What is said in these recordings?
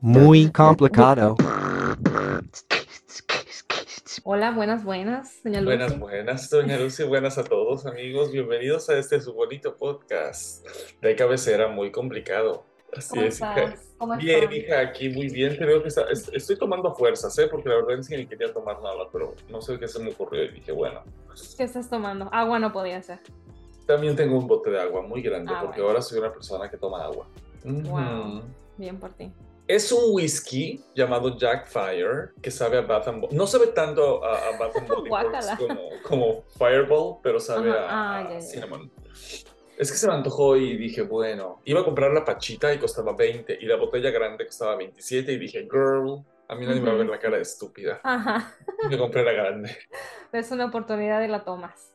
Muy complicado. Hola, buenas, buenas, señor Buenas, Lucy. buenas, doña Lucy, buenas a todos, amigos. Bienvenidos a este su bonito podcast de cabecera muy complicado. Así ¿Cómo es, hija. estás? ¿Cómo Bien, estás? hija, aquí muy bien. Te veo que está- es- estoy tomando fuerzas, ¿eh? Porque la verdad es que ni quería tomar nada, pero no sé qué se me ocurrió y dije, bueno, ¿Qué estás tomando? Agua no podía ser. También tengo un bote de agua muy grande Ah, porque bueno. ahora soy una persona que toma agua. Wow. Bien por ti. Es un whisky llamado Jack Fire que sabe a Bath and Body. No sabe tanto a, a Bath and Body como, como Fireball, pero sabe Ajá, a, ah, a ya. Cinnamon. Es que se me antojó y dije, bueno, iba a comprar la pachita y costaba 20 y la botella grande costaba 27 y dije, girl, a mí nadie me va a ver la cara de estúpida. Ajá. Me compré la grande. Es una oportunidad y la tomas.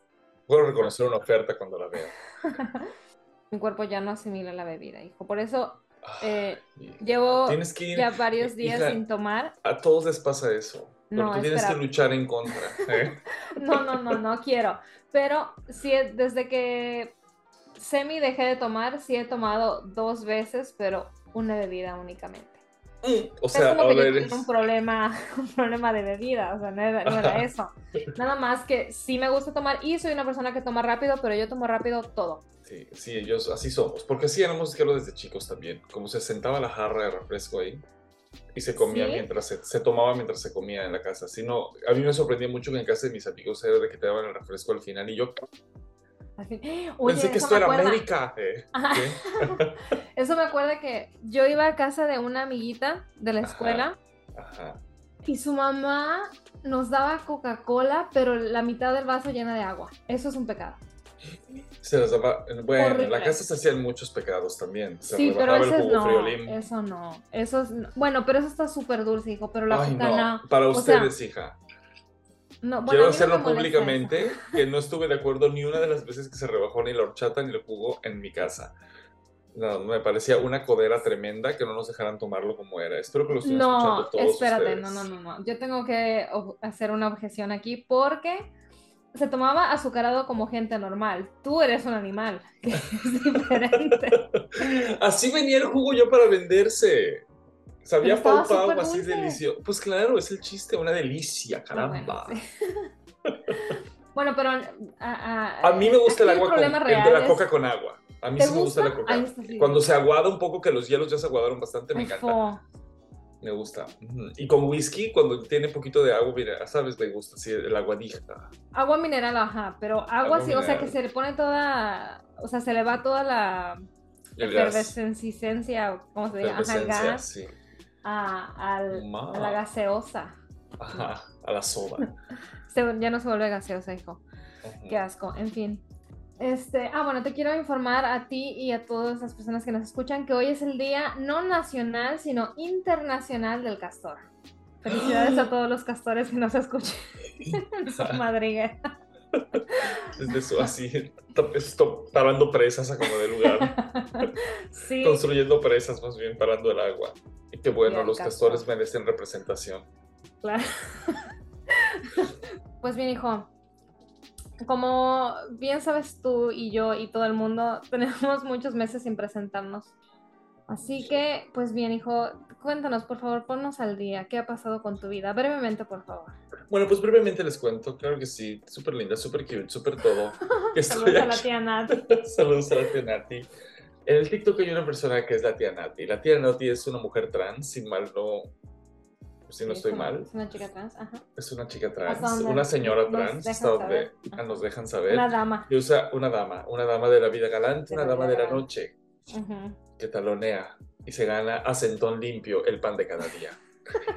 Puedo reconocer una oferta cuando la veo. Mi cuerpo ya no asimila la bebida, hijo. Por eso eh, Ay, llevo Tienes que ir. ya varios días hija, sin tomar. A todos les pasa eso. Pero No, tú tienes espera. que luchar en contra. ¿eh? No, no, no, no quiero. Pero sí, desde que semi dejé de tomar, sí he tomado dos veces, pero una bebida únicamente. Mm, O es sea, ahora tuve eres. un problema, un problema de bebida, o sea, no era, no era eso. Nada más que sí me gusta tomar y soy una persona que toma rápido, pero yo tomo rápido todo. Sí, sí, ellos así somos. Porque así éramos que desde chicos también. Como se sentaba la jarra de refresco ahí y se comía ¿Sí? mientras se, se tomaba mientras se comía en la casa. Si no, a mí me sorprendía mucho que en casa de mis amigos era de que te daban el refresco al final y yo Oye, pensé que esto era acuerda. América. eh. Eso me acuerda que yo iba a casa de una amiguita de la escuela Ajá. y su mamá nos daba Coca-Cola, pero la mitad del vaso llena de agua. Eso es un pecado. Se las daba. Bueno, en la casa se hacían muchos pecados también. Se sí, pero el ese jugo no, friolín. eso no, eso es, bueno, pero eso está súper dulce, hijo, pero la Ay, coca no. Para O sea, ustedes, hija. No, bueno, Quiero no hacerlo molesta públicamente que no estuve de acuerdo ni una de las veces que se rebajó ni la horchata ni el jugo en mi casa. No, me parecía una codera tremenda que no nos dejaran tomarlo como era. Espero que lo estén No, escuchando todos espérate, ustedes. no, no, no, no. Yo tengo que hacer una objeción aquí porque se tomaba azucarado como gente normal. Tú eres un animal, que es diferente. Así venía el jugo yo para venderse. Sabía pau pau, así dulce. delicioso. Pues claro, es el chiste, una delicia, Ah, bueno, caramba. sí. Bueno, pero a, a- A mí me gusta el agua con, problema el de la es- coca con agua. A mí ¿Te sí me gusta la gusta? coca. Ay, sí. Cuando se aguada un poco, que los hielos ya se aguadaron bastante, me Ay, encanta. fo. Me gusta. Y con whisky, cuando tiene poquito de agua, sabes, me gusta, sí, el aguadija. Agua mineral, ajá, pero agua, Agua sí, o sea que mineral. se le pone toda, o sea, se le va toda la El efervescencia, o ¿cómo se dice? Ajá, el gas sí. A, al- a la gaseosa. Ajá, a la soda. Ya no se vuelve gaseosa, hijo. Qué asco, en fin. Este, ah, bueno, te quiero informar a ti y a todas las personas que nos escuchan que hoy es el día no nacional, sino internacional del castor. Felicidades a todos los castores que nos escuchen en su madriguera. Desde eso, así, parando presas a como de lugar. Sí, Construyendo presas, más bien, parando el agua. Y qué bueno, los castor. castores merecen representación. claro. Pues bien, hijo. Como bien sabes tú y yo y todo el mundo, tenemos muchos meses sin presentarnos. Así que, pues bien, hijo, cuéntanos, por favor, ponnos al día. ¿Qué ha pasado con tu vida? Brevemente, por favor. Bueno, pues brevemente les cuento, claro que sí, súper linda, súper cute, súper todo. Saludos a la tía Nat. Saludos a la tía Nati. En el TikTok hay una persona que es la tía Nati. La tía Nati es una mujer trans, si mal no, si no Sí, estoy es una- mal. Es una chica trans, ajá. Es una chica trans, una señora trans, hasta donde saber. ah, nos dejan saber. Una dama. Y usa una dama, una dama de la vida galante, De una dama de la noche, Ujú. que talonea y se gana a centón limpio el pan de cada día.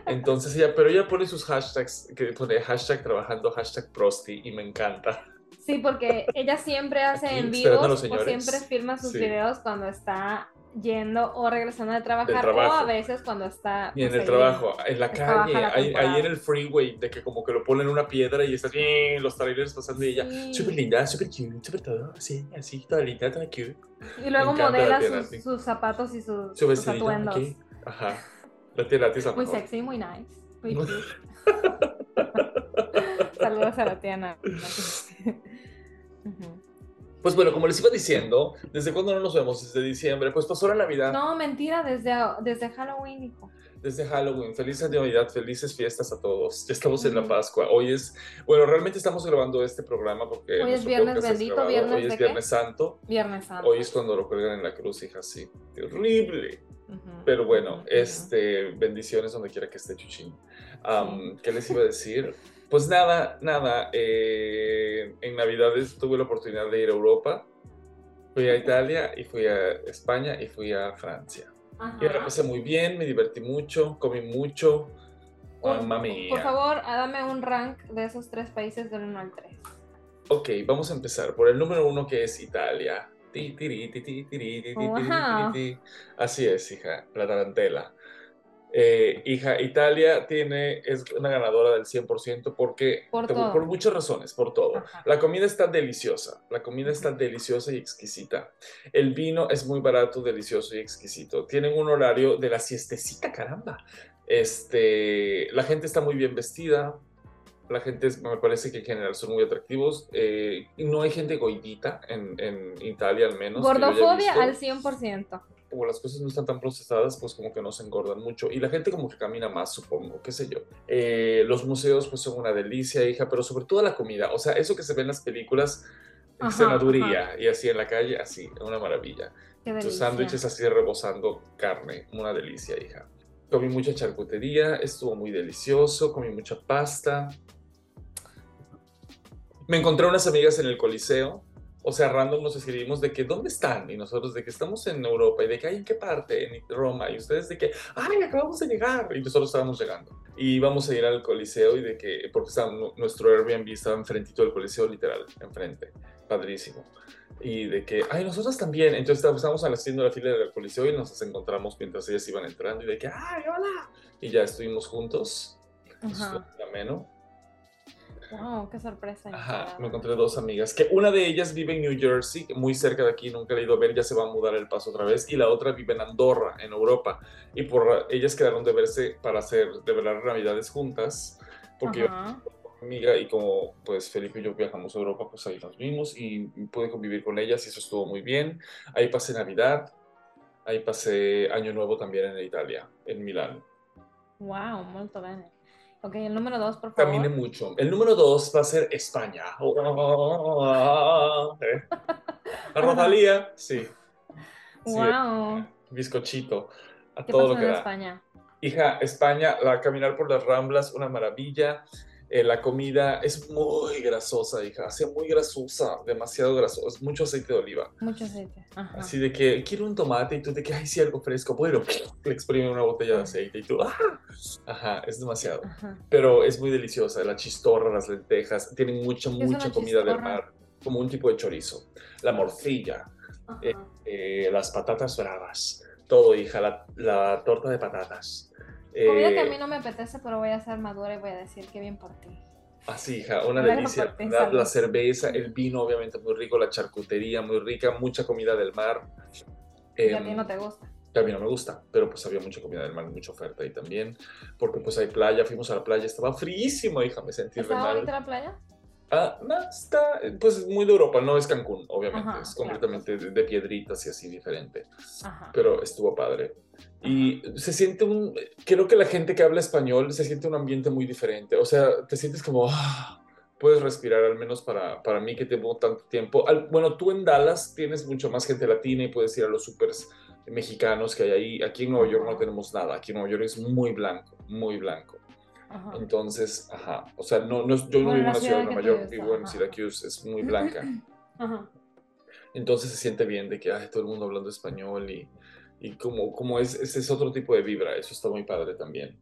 Entonces ella, pero ella pone sus hashtags, que pone hashtag trabajando, hashtag prosti, y me encanta. Sí, porque ella siempre hace Aquí, en esperando a vivos los o señores. siempre firma sus Sí. videos cuando está yendo o regresando de trabajar o a veces cuando está Y en pues, el ahí. trabajo, en la calle, ahí, ahí en el freeway, de que como que lo ponen en una piedra y estás bien, los trailers pasando y ella, Sí. súper linda, súper cute, súper todo, así, así, toda linda, toda cute. Y luego modela sus, sus zapatos y sus, Su sus atuendos. aquí. Ajá. La tía Nati es la Muy mejor. sexy, muy nice. Muy. Saludos a la tía Nati. Pues bueno, como les iba diciendo, ¿desde cuándo no nos vemos? Desde diciembre. Pues pasó la Navidad. No, mentira, desde, desde Halloween, hijo. Desde Halloween. Feliz Navidad, felices fiestas a todos. Ya estamos en la Pascua. Hoy es, bueno, realmente estamos grabando este programa porque... Hoy es Viernes Bendito, Viernes Hoy es Viernes Santo. Viernes Santo. Hoy es cuando lo cuelgan en la cruz, hija, sí. Terrible. Pero bueno, este, bendiciones donde quiera que esté Chuchín. ¿Qué les iba a decir? Pues nada, nada. Eh, en Navidades tuve la oportunidad de ir a Europa. Fui a Italia y fui a España y fui a Francia. Y la pasé muy bien, me divertí mucho, comí mucho. Mamma mía. Por favor, dame un rank de esos tres países del 1 al 3. Ok, vamos a empezar por el número uno que es Italia. Así es, hija, la tarantela. Eh, hija, Italia tiene, es una ganadora del 100% porque, por, muchas razones, por todo. La comida está deliciosa, la comida está deliciosa y exquisita. El vino es muy barato, delicioso y exquisito. Tienen un horario de la siestecita, caramba. Este, la gente está muy bien vestida, la gente me parece que en general son muy atractivos. Eh, no hay gente goidita en, en Italia al menos. Gordofobia al 100% como las cosas no están tan procesadas, pues como que no se engordan mucho. Y la gente como que camina más, supongo, qué sé yo. Eh, los museos pues son una delicia, hija, pero sobre todo la comida. O sea, eso que se ve en las películas, en senaduría y así en la calle, así, una maravilla. Tus sándwiches así rebosando carne, una delicia, hija. Comí mucha charcutería, estuvo muy delicioso, comí mucha pasta. Me encontré unas amigas en el Coliseo, o sea, random nos escribimos de que ¿dónde están? Y nosotros de que estamos en Europa y de que hay en qué parte, en Roma, y ustedes de que, ay, acabamos de llegar, y nosotros estábamos llegando. Y íbamos a ir al Coliseo y de que, porque nuestro Airbnb estaba enfrentito del Coliseo, literal, enfrente, padrísimo. Y de que, ay, nosotros también. Entonces estábamos haciendo la fila del Coliseo y nos encontramos mientras ellas iban entrando y de que, ay, hola. Y ya estuvimos juntos. Ajá. Ameno. Wow, qué sorpresa. Ajá, me encontré dos amigas, que una de ellas vive en New Jersey, muy cerca de aquí, nunca he ido a ver, ya se va a mudar el paso otra vez, y la otra vive en Andorra, en Europa, y por ellas quedaron de verse para hacer, de velar Navidades juntas, porque yo amiga y como pues Felipe y yo viajamos a Europa, pues ahí nos vimos y pude convivir con ellas y eso estuvo muy bien. Ahí pasé Navidad, ahí pasé Año Nuevo también en Italia, en Milán. Wow, molto bene. Ok, el número dos, por favor. Camine mucho. El número dos va a ser España. La Rosalía, sí. Wow. bizcochito. A ¿Qué todo pasó lo que en da. España? Hija, España, la caminar por las Ramblas, una maravilla. Eh, la comida es muy grasosa, hija, así muy grasosa, demasiado grasosa, mucho aceite de oliva. Mucho aceite. Así de que quiero un tomate y tú de que, ay, sí, algo fresco. Bueno, le exprime una botella de aceite y tú, ¡ah! Ajá, es demasiado. Pero es muy deliciosa, la chistorra, las lentejas, tienen mucha, mucha comida del mar, como un tipo de chorizo. La morcilla, eh, eh, las patatas bravas, todo, hija, la, la torta de patatas Comida que a eh, mí no me apetece, pero voy a ser madura y voy a decir que bien por ti. Así, hija, una delicia. La, cerveza, el vino, obviamente muy rico, la charcutería muy rica, mucha comida del mar. y a ti no te gusta. a mí no me gusta, pero pues había mucha comida del mar, mucha oferta ahí también, porque pues hay playa, fuimos a la playa, estaba fríísimo, hija, me sentí re mal. la playa? Ah, no, está, pues muy de Europa, no es Cancún, obviamente, es completamente de, piedritas y así diferente, pero estuvo padre. Y se siente un, creo que la gente que habla español se siente un ambiente muy diferente, o sea, te sientes como, ah, puedes respirar, al menos para, para mí que tengo tanto tiempo. bueno, tú en Dallas tienes mucho más gente latina y puedes ir a los supers mexicanos que hay ahí. Aquí en Nueva York no tenemos nada, aquí en Nueva York es muy blanco, muy blanco. Entonces, ajá, o sea, no, no yo no vivo en una ciudad de Nueva York, vivo en Syracuse, es muy blanca. Entonces se siente bien de que hay todo el mundo hablando español y, y como, como es, ese es otro tipo de vibra, eso está muy padre también.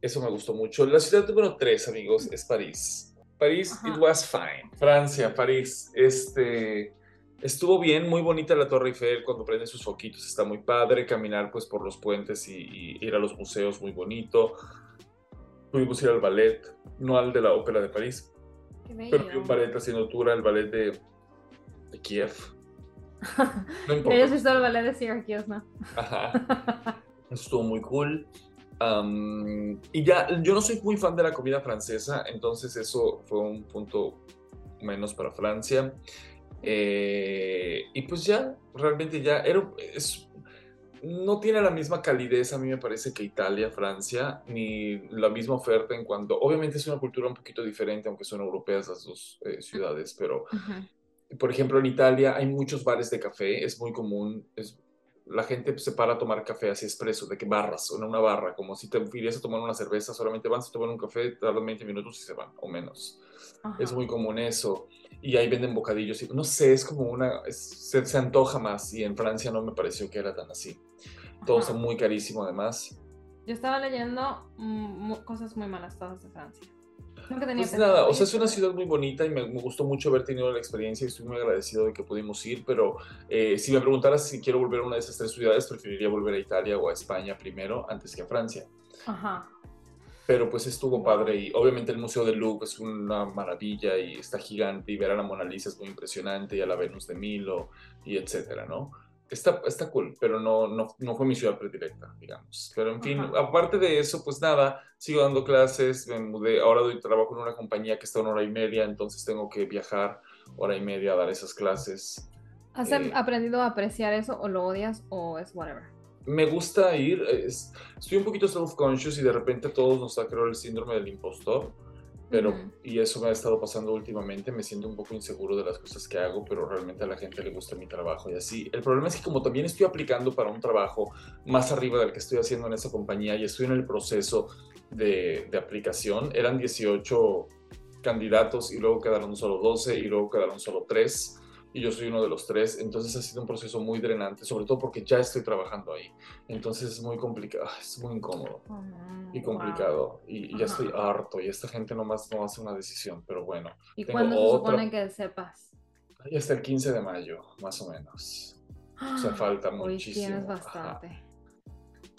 Eso me gustó mucho. La ciudad número tres, amigos, es París. París, it was fine. Francia, París, este... Estuvo bien, muy bonita la Torre Eiffel cuando prende sus foquitos, está muy padre, caminar pues por los puentes y, ir a los museos, muy bonito. Pudimos ir al ballet, no al de la Ópera de París, pero vi un ballet haciendo tour, el ballet de, de Kiev. No importa. Ellos visto el ballet de Syracuse, ¿no? Ajá. Estuvo muy cool. y ya, yo no soy muy fan de la comida francesa, entonces eso fue un punto menos para Francia. Eh, y pues ya, realmente ya, era, es, no tiene la misma calidez a mí me parece que Italia, Francia, ni la misma oferta en cuanto, obviamente es una cultura un poquito diferente, aunque son europeas las dos eh, ciudades, pero por ejemplo en Italia hay muchos bares de café, es muy común, es, la gente se para a tomar café así expreso, de que barras, en una barra, como si te irías a tomar una cerveza, solamente van a tomar un café, tardan 20 minutos y se van, o menos. Es muy común eso. Y ahí venden bocadillos. Y, no sé, es como una. se, se, antoja más. Y en Francia no me pareció que era tan así. Todo está muy carísimo, además. Yo estaba leyendo cosas muy malas todas de Francia. Pues nada, o sea, es una ciudad muy bonita y me, gustó mucho haber tenido la experiencia y estoy muy agradecido de que pudimos ir, pero eh, si me preguntaras si quiero volver a una de esas tres ciudades, preferiría volver a Italia o a España primero antes que a Francia. Ajá. Pero pues estuvo padre y obviamente el Museo del Louvre es una maravilla y está gigante y ver a la Mona Lisa es muy impresionante y a la Venus de Milo y etcétera, ¿no? Está, está cool, pero no, no, no fue mi ciudad predilecta, digamos. Pero en fin, aparte de eso, pues nada, sigo dando clases, me mudé, ahora doy trabajo en una compañía que está una hora y media, entonces tengo que viajar hora y media a dar esas clases. ¿Has eh, aprendido a apreciar eso o lo odias o es whatever? Me gusta ir, estoy un poquito self-conscious y de repente a todos nos ha creado el síndrome del impostor pero, y eso me ha estado pasando últimamente, me siento un poco inseguro de las cosas que hago, pero realmente a la gente le gusta mi trabajo y así. El problema es que como también estoy aplicando para un trabajo más arriba del que estoy haciendo en esa compañía y estoy en el proceso de, de aplicación, eran 18 candidatos y luego quedaron solo 12 y luego quedaron solo 3 y yo soy uno de los tres, entonces ha sido un proceso muy drenante, sobre todo porque ya estoy trabajando ahí, entonces es muy complicado, es muy incómodo y mm, complicado y, ya estoy harto y esta gente nomás no hace una decisión, pero bueno. ¿Y cuándo se supone que sepas? Ahí hasta el 15 de mayo, más o menos. O sea, falta Hoy muchísimo. Tienes bastante.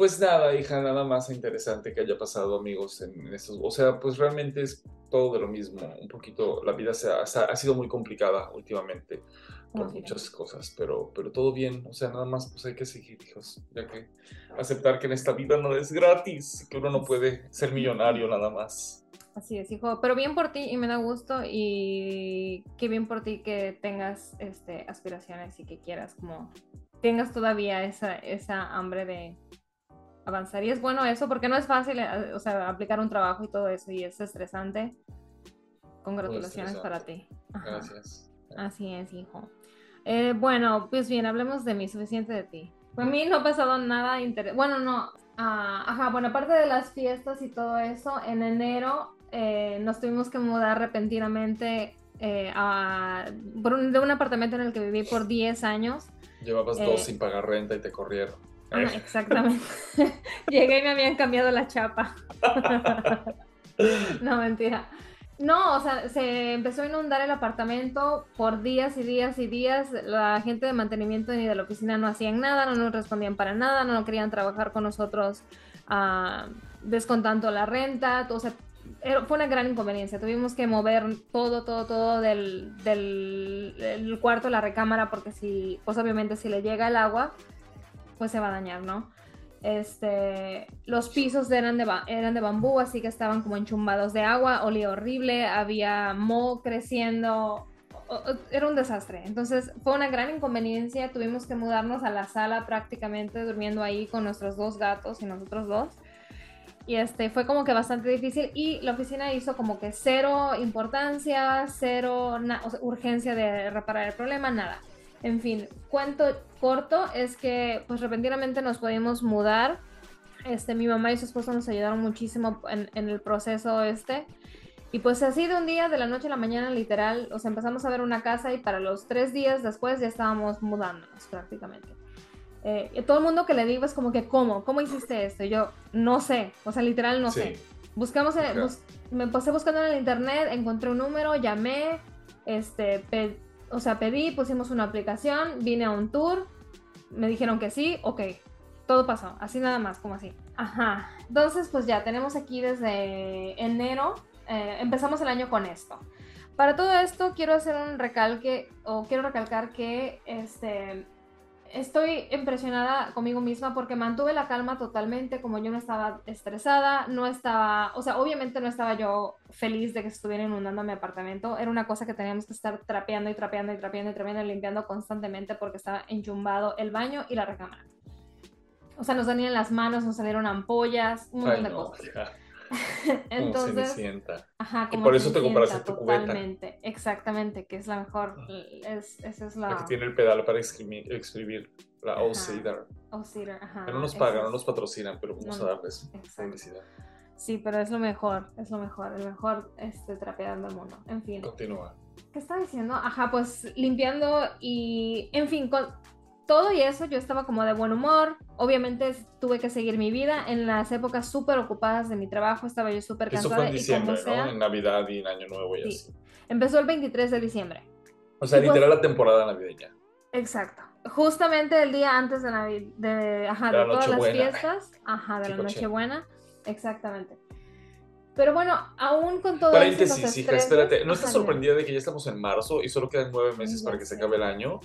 Pues nada, hija, nada más interesante que haya pasado, amigos, en estos. O sea, pues realmente es todo de lo mismo. Un poquito, la vida se ha, ha sido muy complicada últimamente por muchas cosas, pero, pero todo bien. O sea, nada más pues hay que seguir, hijos, ya que aceptar que en esta vida no es gratis, que uno no puede ser millonario nada más. Así es, hijo. Pero bien por ti y me da gusto y qué bien por ti que tengas este, aspiraciones y que quieras como tengas todavía esa, esa hambre de, avanzar. Y es bueno eso porque no es fácil, eh, o sea, aplicar un trabajo y todo eso y es estresante. Congratulaciones para ti. Gracias. Así es, hijo. Eh, bueno, pues bien, hablemos de mí, suficiente de ti. Para mí no ha pasado nada interesante. Bueno, no. Ah, ajá, bueno, aparte de las fiestas y todo eso, en enero eh, nos tuvimos que mudar repentinamente a, de un apartamento en el que viví por 10 años. Llevabas dos sin pagar renta y te corrieron exactamente. Llegué y me habían cambiado la chapa. no, mentira. No, o sea, se empezó a inundar el apartamento por días y días y días. La gente de mantenimiento ni de la oficina no hacían nada, no nos respondían para nada, no querían trabajar con nosotros uh, descontando la renta. O sea, fue una gran inconveniencia. Tuvimos que mover todo, todo, todo del, del cuarto, la recámara, porque si, pues obviamente si le llega el agua, pues se va a dañar, ¿no? Este, los pisos eran de, eran de bambú, así que estaban como enchumbados de agua, olía horrible, había moho creciendo, era un desastre. Entonces fue una gran inconveniencia, tuvimos que mudarnos a la sala prácticamente, durmiendo ahí con nuestros dos gatos y nosotros dos. Y este, fue como que bastante difícil y la oficina hizo como que cero importancia, cero urgencia de reparar el problema, nada. En fin, cuento corto es que pues repentinamente nos pudimos mudar. Este, mi mamá y su esposo nos ayudaron muchísimo en, el proceso este. Y pues así de un día, de la noche a la mañana, literal, o sea, empezamos a ver una casa y para los tres días después ya estábamos mudándonos prácticamente. Eh, y todo el mundo que le digo es como que, ¿cómo? ¿Cómo hiciste esto? Y yo, no sé, o sea, literal no sé. Buscamos, me pasé buscando en el internet, encontré un número, llamé, este, o sea, pedí, pusimos una aplicación, vine a un tour, me dijeron que sí, ok, todo pasó, así nada más, como así. Ajá, entonces pues ya tenemos aquí desde enero, eh, empezamos el año con esto. Para todo esto quiero hacer un recalque o quiero recalcar que este estoy impresionada conmigo misma porque mantuve la calma totalmente, como yo no estaba estresada, no estaba, o sea, obviamente no estaba yo feliz de que estuviera inundando mi apartamento, era una cosa que teníamos que estar trapeando y trapeando y trapeando y trapeando y limpiando constantemente porque estaba enchumbado el baño y la recámara. O sea, nos salían las manos, nos salieron ampollas, un montón de cosas. Entonces, ajá, como y por eso te compraste tu totalmente, exactamente, que es la mejor, es, esa es la... la... que tiene el pedal para escribir, la O-Cedar. ajá. no nos pagan, no nos patrocinan, pero vamos a darles publicidad. Sí, pero es lo mejor, es lo mejor, el mejor este, trapeador del mundo. En fin. Continúa. ¿Qué estaba diciendo? Ajá, pues limpiando y, en fin, con, todo y eso yo estaba como de buen humor. Obviamente tuve que seguir mi vida. En las épocas súper ocupadas de mi trabajo estaba yo súper cansada. Eso fue en diciembre, ¿no? En Navidad y en Año Nuevo y así. Empezó el 23 de diciembre. O sea, literal la temporada navideña. Exacto. Justamente el día antes de, Navidad, de, ajá, de, todas las fiestas. Ajá, de la Nochebuena. Exactamente. Pero bueno, aún con todo Paréntesis, hija, espérate. ¿No estás sorprendida de que ya estamos en marzo y solo quedan nueve meses para que se acabe el año?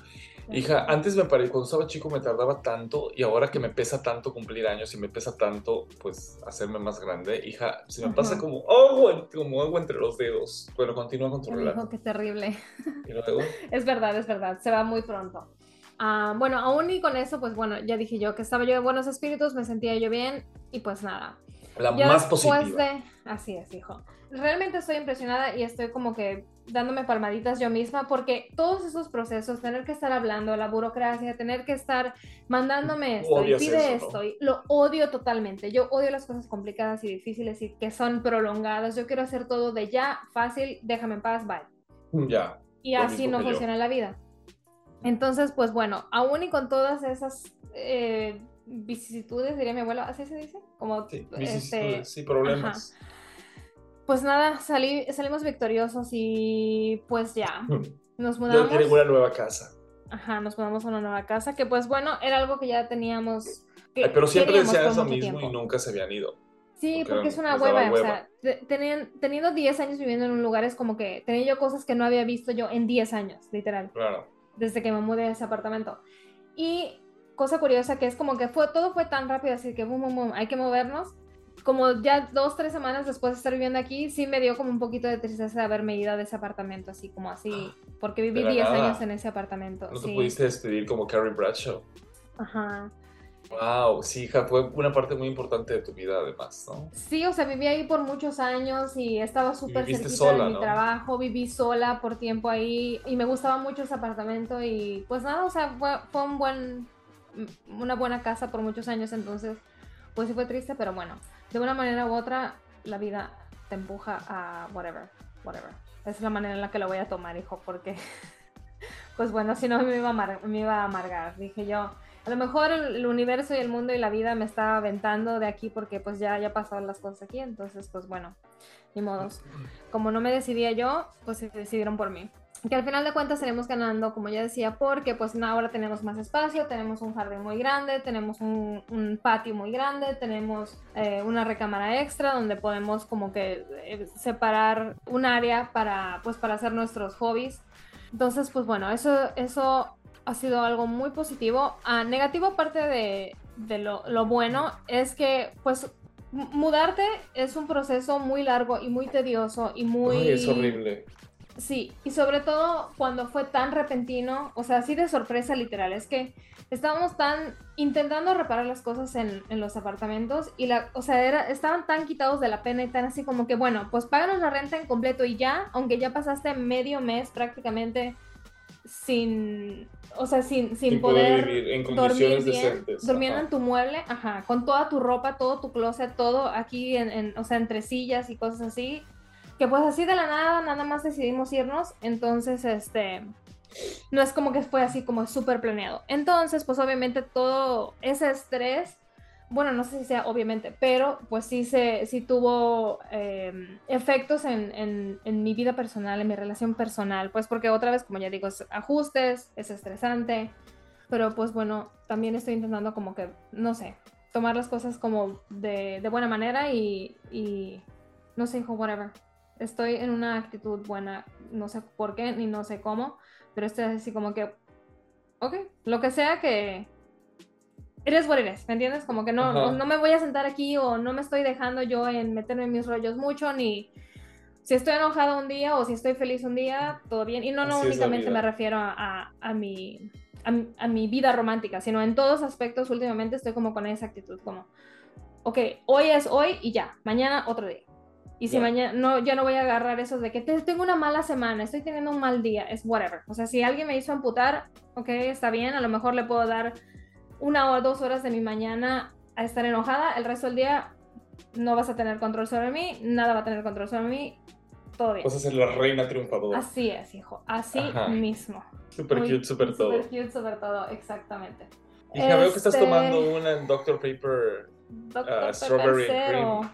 Hija, antes me parecía, cuando estaba chico me tardaba tanto y ahora que me pesa tanto cumplir años y me pesa tanto, pues, hacerme más grande, hija, se me pasa como agua, como agua entre los dedos. Bueno, continúa con tu relato. qué terrible. ¿Y luego? es verdad, es verdad, se va muy pronto. Ah, bueno, aún y con eso, pues bueno, ya dije yo que estaba yo de buenos espíritus, me sentía yo bien y pues nada. La más positiva. De... Así es, hijo. Realmente estoy impresionada y estoy como que dándome palmaditas yo misma porque todos esos procesos, tener que estar hablando, la burocracia, tener que estar mandándome esto y pide esto, y lo odio totalmente. Yo odio las cosas complicadas y difíciles y que son prolongadas. Yo quiero hacer todo de ya, fácil, déjame en paz, bye. Ya. Y así no funciona la vida. Entonces, pues bueno, aún y con todas esas eh, vicisitudes, diría mi abuelo, ¿así se dice? Como, sí, este, sí, problemas. Pues nada, salí, salimos victoriosos y pues ya, nos mudamos. Yo una nueva casa. Ajá, nos mudamos a una nueva casa, que pues bueno, era algo que ya teníamos. pero siempre decían eso mismo y nunca se habían ido. Sí, porque, es una hueva, o sea, teniendo 10 años viviendo en un lugar es como que tenía yo cosas que no había visto yo en 10 años, literal. Claro. Desde que me mudé a ese apartamento. Y cosa curiosa que es como que fue, todo fue tan rápido, así que boom, boom, boom, hay que movernos. Como ya dos, tres semanas después de estar viviendo aquí, sí me dio como un poquito de tristeza de haberme ido de ese apartamento, así como así, porque viví 10 años en ese apartamento. No te pudiste despedir como Carrie Bradshaw. Ajá. Wow, sí, hija, fue una parte muy importante de tu vida además, ¿no? Sí, o sea, viví ahí por muchos años y estaba súper cerquita de mi trabajo, viví sola por tiempo ahí y me gustaba mucho ese apartamento y pues nada, o sea, fue, fue un buen una buena casa por muchos años, entonces pues sí fue triste, pero bueno, de una manera u otra la vida te empuja a whatever, whatever. es la manera en la que lo voy a tomar, hijo, porque pues bueno, si no me iba, a me iba a amargar. Dije yo, a lo mejor el, universo y el mundo y la vida me está aventando de aquí porque pues ya, ya pasaron las cosas aquí, entonces pues bueno, ni modos. Como no me decidía yo, pues se decidieron por mí que al final de cuentas tenemos ganando, como ya decía, porque pues ahora tenemos más espacio, tenemos un jardín muy grande, tenemos un, patio muy grande, tenemos eh, una recámara extra donde podemos como que eh, separar un área para pues para hacer nuestros hobbies. Entonces, pues bueno, eso, eso ha sido algo muy positivo. Ah, negativo aparte de, de lo, lo bueno es que pues mudarte es un proceso muy largo y muy tedioso y muy... es horrible. Sí, y sobre todo cuando fue tan repentino, o sea, así de sorpresa literal, es que estábamos tan intentando reparar las cosas en, los apartamentos y la, o sea, era, estaban tan quitados de la pena y tan así como que, bueno, pues páganos la renta en completo y ya, aunque ya pasaste medio mes prácticamente sin, o sea, sin, sin, poder, vivir en condiciones dormir bien, durmiendo en tu mueble, ajá, con toda tu ropa, todo tu closet, todo aquí, en, o sea, entre sillas y cosas así, que pues así de la nada, nada más decidimos irnos, entonces este, no es como que fue así como súper planeado. Entonces, pues obviamente todo ese estrés, bueno, no sé si sea obviamente, pero pues sí, se, sí tuvo em, efectos en, en, mi vida personal, en mi relación personal, pues porque otra vez, como ya digo, es ajustes, es estresante, pero pues bueno, también estoy intentando como que, no sé, tomar las cosas como de, de buena manera y, y no sé, hijo, whatever estoy en una actitud buena, no sé por qué ni no sé cómo, pero estoy así como que ok, lo que sea que... Eres what eres, ¿me entiendes? Como que no, no, me voy a sentar aquí o no me estoy dejando yo en meterme en mis rollos mucho, ni si estoy enojada un día o si estoy feliz un día, todo bien. Y no, no únicamente me refiero a, a, mi, a, mi vida romántica, sino en todos aspectos últimamente estoy como con esa actitud, como, ok, hoy es hoy y ya, mañana otro día. Y si mañana, no, ya no voy a agarrar eso de que tengo una mala semana, estoy teniendo un mal día, es whatever. O sea, si alguien me hizo amputar, ok, está bien, a lo mejor le puedo dar una o dos horas de mi mañana a estar enojada, el resto del día no vas a tener control sobre mí, nada va a tener control sobre mí, todo bien. Vas a ser la reina triunfadora. Así es, hijo, así mismo. Super cute, super todo. Super cute, super todo, exactamente. Hija, veo que estás este tomando una Dr. Paper uh, Strawberry Cream.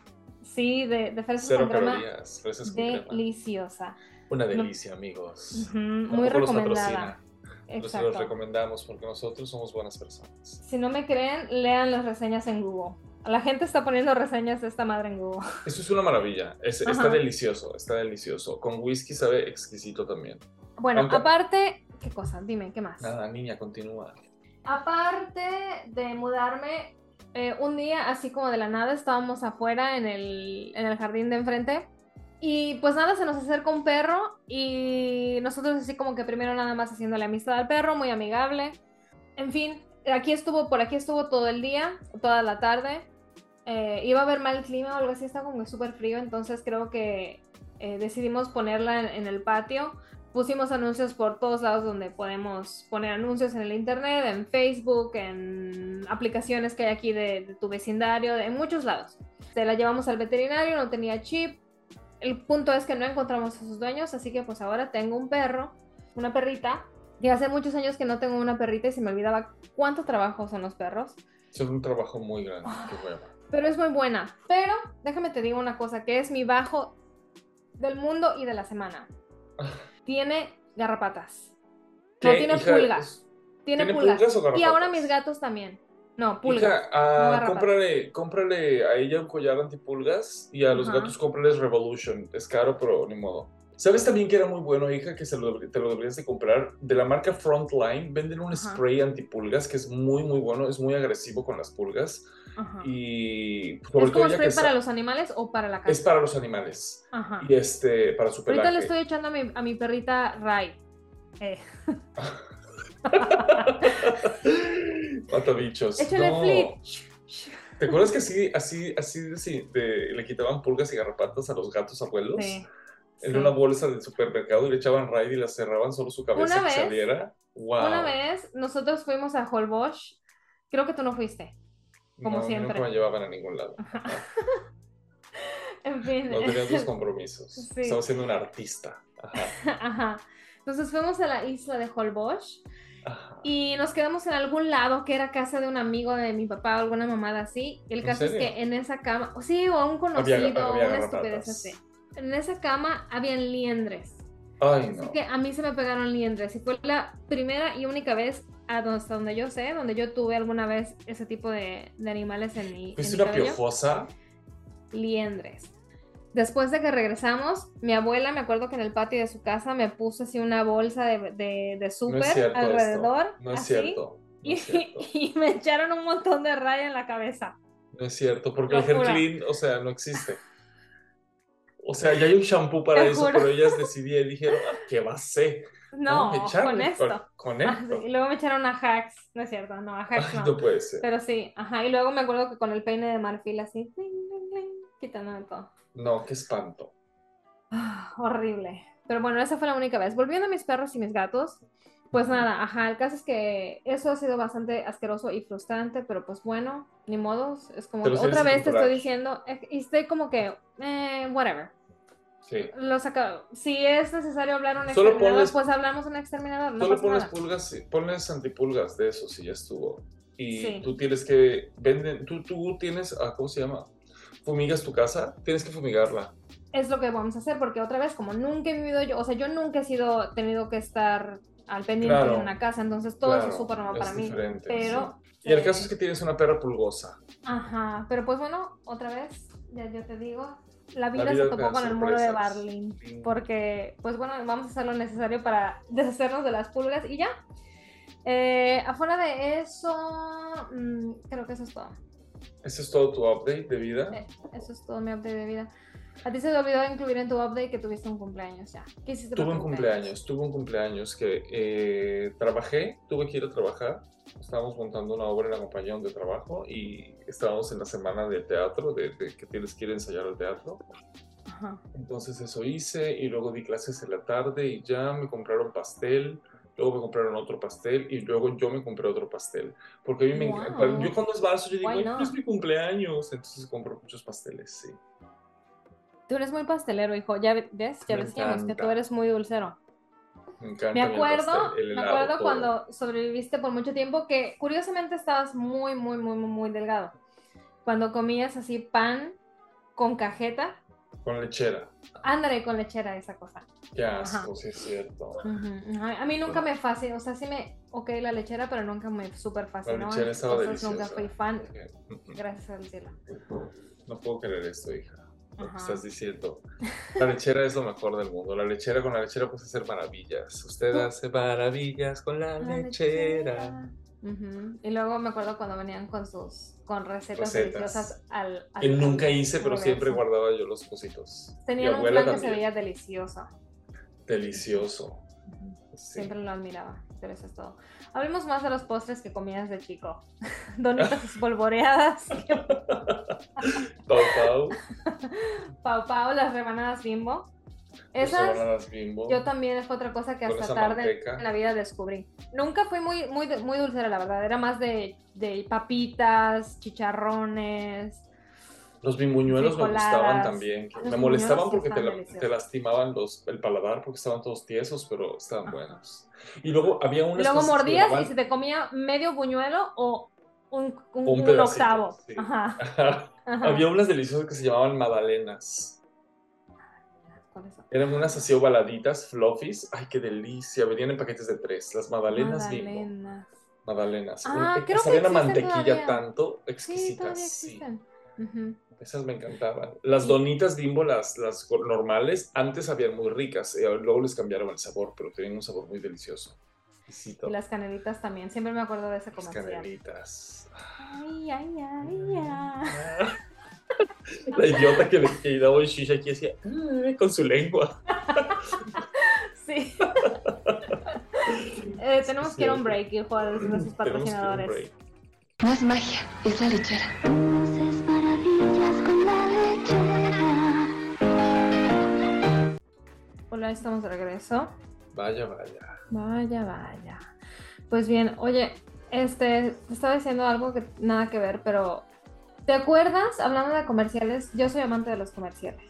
Sí, de, de fresas Cero calorías, fresas Deliciosa. Una delicia, amigos. muy recomendada. Exacto. Los recomendamos porque nosotros somos buenas personas. Si no me creen, lean las reseñas en Google. La gente está poniendo reseñas de esta madre en Google. Eso es una maravilla. está delicioso, está delicioso. Con whisky sabe exquisito también. Bueno, aparte, ¿qué cosa? Dime, ¿qué más? Nada, niña, continúa. Aparte de mudarme, eh, un día, así como de la nada, estábamos afuera en el, en el jardín de enfrente. Y pues nada, se nos acerca un perro y nosotros así como que primero nada más haciéndole amistad al perro, muy amigable. En fin, aquí estuvo, por aquí estuvo todo el día, toda la tarde. Eh, iba a haber mal clima o algo así, estaba como súper frío, entonces creo que eh, decidimos ponerla en, el patio pusimos anuncios por todos lados donde podemos poner anuncios en el internet, en Facebook, en aplicaciones que hay aquí de, tu vecindario, en muchos lados. Se la llevamos al veterinario, no tenía chip. El punto es que no encontramos a sus dueños, así que pues ahora tengo un perro, una perrita. Y hace muchos años que no tengo una perrita y se me olvidaba cuánto trabajo son los perros. Es un trabajo muy grande, qué Pero es muy buena. Pero déjame te digo una cosa, que es mi bajo del mundo y de la semana. tiene garrapatas. No tiene pulgas. Tiene, pulgas. y ahora mis gatos también. No, pulgas. Ah, cómprale, a ella un collar antipulgas y a los gatos cómprales Revolution. Es caro, pero ni modo. ¿Sabes también que era muy bueno, hija, que se lo, te lo deberías de comprar? De la marca Frontline venden un spray antipulgas que es muy, muy bueno, es muy agresivo con las pulgas. Y ¿Es como spray para los animales o para la casa? Es para los animales. Y este, para su pelaje. Ahorita le estoy echando a mi, a mi perrita Ray. Eh. Mata bichos. Échale flip. ¿Te acuerdas que así, así, así, le quitaban pulgas y garrapatas a los gatos abuelos? Sí. En una bolsa del supermercado y le echaban raid y la cerraban solo su cabeza una que saliera. Wow. Una vez nosotros fuimos a Holbox. Creo que tú no fuiste. Como no, siempre. Nunca me llevaban a ningún lado. en fin. No tenía tus compromisos. Estaba siendo un artista. Ajá. Entonces fuimos a la isla de Holbox y nos quedamos en algún lado que era casa de un amigo de mi papá o alguna mamada así. El caso es que en esa cama, sí, o un conocido, o una estupidez así. En esa cama habían liendres. Ay, no. Así que a mí se me pegaron liendres y fue la primera y única vez hasta donde yo sé, donde yo tuve alguna vez ese tipo de, animales en mi. ¿Fuiste una piojosa? Liendres. Después de que regresamos, mi abuela, me acuerdo que en el patio de su casa me puso así una bolsa de, de, súper alrededor. No es cierto. y, me echaron un montón de raya en la cabeza. No es cierto, porque el clean, o sea, no existe. O sea, ya hay un shampoo para eso, pero ellas decidieron dijeron, ah, ¿qué va a ser? No, con esto. Con, esto. y luego me echaron a hacks, no es cierto, no, a hacks no. no puede ser. Pero sí, ajá, y luego me acuerdo que con el peine de marfil así, quitando todo. No, qué espanto. horrible. Pero bueno, esa fue la única vez. Volviendo a mis perros y mis gatos, pues nada, ajá, el caso es que eso ha sido bastante asqueroso y frustrante, pero pues bueno, ni modos, es como otra vez te estoy diciendo, eh, y estoy como que, eh, whatever. Sí. Lo saca... Si es necesario hablar un exterminador, pues hablamos un exterminador. No solo pones pulgas, pones antipulgas de eso, si ya estuvo. Y tú tienes que, venden, tú, tú tienes, ah, ¿cómo se llama? Fumigas tu casa, tienes que fumigarla. Es lo que vamos a hacer, porque otra vez, como nunca he vivido yo, o sea, yo nunca he sido, tenido que estar al pendiente de una casa, entonces todo eso es súper nuevo para mí. Pero... Y el caso es que tienes una perra pulgosa. Ajá, pero pues bueno, otra vez, ya yo te digo, la vida, se topó con el muro de Barlin. Porque, pues bueno, vamos a hacer lo necesario para deshacernos de las pulgas y ya. Eh, afuera de eso, mm, creo que eso es todo. ¿Eso es todo tu update de vida? eso es todo mi update de vida. A ti se te olvidó incluir en tu update que tuviste un cumpleaños ya. ¿Qué hiciste? Tuve un cumpleaños? tuve un cumpleaños que eh, trabajé, tuve que ir a trabajar. Estábamos montando una obra en la compañía donde trabajo y estábamos en la semana de teatro, de, que tienes que ir a ensayar al teatro. Entonces eso hice y luego di clases en la tarde y ya me compraron pastel luego me compraron otro pastel y luego yo me compré otro pastel. Porque a mí me encanta. Yo cuando es marzo, yo digo, es mi cumpleaños, entonces compro muchos pasteles, sí. Tú eres muy pastelero, hijo. Ya ves, ya decíamos que tú eres muy dulcero. Me encanta. Me acuerdo, me acuerdo cuando sobreviviste por mucho tiempo que curiosamente estabas muy, muy, muy, muy, muy delgado. Cuando comías así pan con cajeta con lechera. Ándale con lechera esa cosa. Ya, asco, sí es cierto. A mí nunca me fascinó, o sea, sí me, ok la lechera, pero nunca me súper fascinó. La lechera estaba deliciosa. Nunca fui fan, gracias al cielo. No puedo creer esto, hija. Lo que estás diciendo. La lechera es lo mejor del mundo. La lechera con la lechera puede hacer maravillas. Usted hace maravillas con la, lechera. Y luego me acuerdo cuando venían con sus con recetas, deliciosas al, Que nunca hice, pero siempre guardaba yo los cositos. Tenía un plan que se veía delicioso. Delicioso. Siempre lo admiraba, pero eso es todo. Hablemos más de los postres que comías de chico. Donitas espolvoreadas. pau pau. Pau pau, las rebanadas bimbo. Esas, yo también es otra cosa que hasta tarde en la vida descubrí. Nunca fui muy, muy, muy dulcera, la verdad. Era más de, de papitas, chicharrones. Los bimbuñuelos me gustaban también. me molestaban porque te, lastimaban los, el paladar porque estaban todos tiesos, pero estaban buenos. Y luego había unas. Luego mordías y se te comía medio buñuelo o un, un, octavo. Había unas deliciosas que se llamaban magdalenas. Eran unas así ovaladitas, fluffies. Ay, qué delicia. Venían en paquetes de tres. Las magdalenas Magdalenas. Magdalenas. Ah, creo que la mantequilla tanto exquisitas. Sí, Esas me encantaban. Las donitas bimbo, las, las normales, antes habían muy ricas. Y luego les cambiaron el sabor, pero tenían un sabor muy delicioso. Y las canelitas también. Siempre me acuerdo de ese comercial. Las canelitas. Ay, ay, ay, ay. La idiota que le que daba el shisha aquí decía, mm", con su lengua. Sí. eh, tenemos que ir a un break, hijo, de nuestros patrocinadores. No es magia, es la lechera. Hola, estamos de regreso. Vaya, vaya. Vaya, vaya. Pues bien, oye, este, te estaba diciendo algo que nada que ver, pero ¿Te acuerdas, hablando de comerciales, yo soy amante de los comerciales?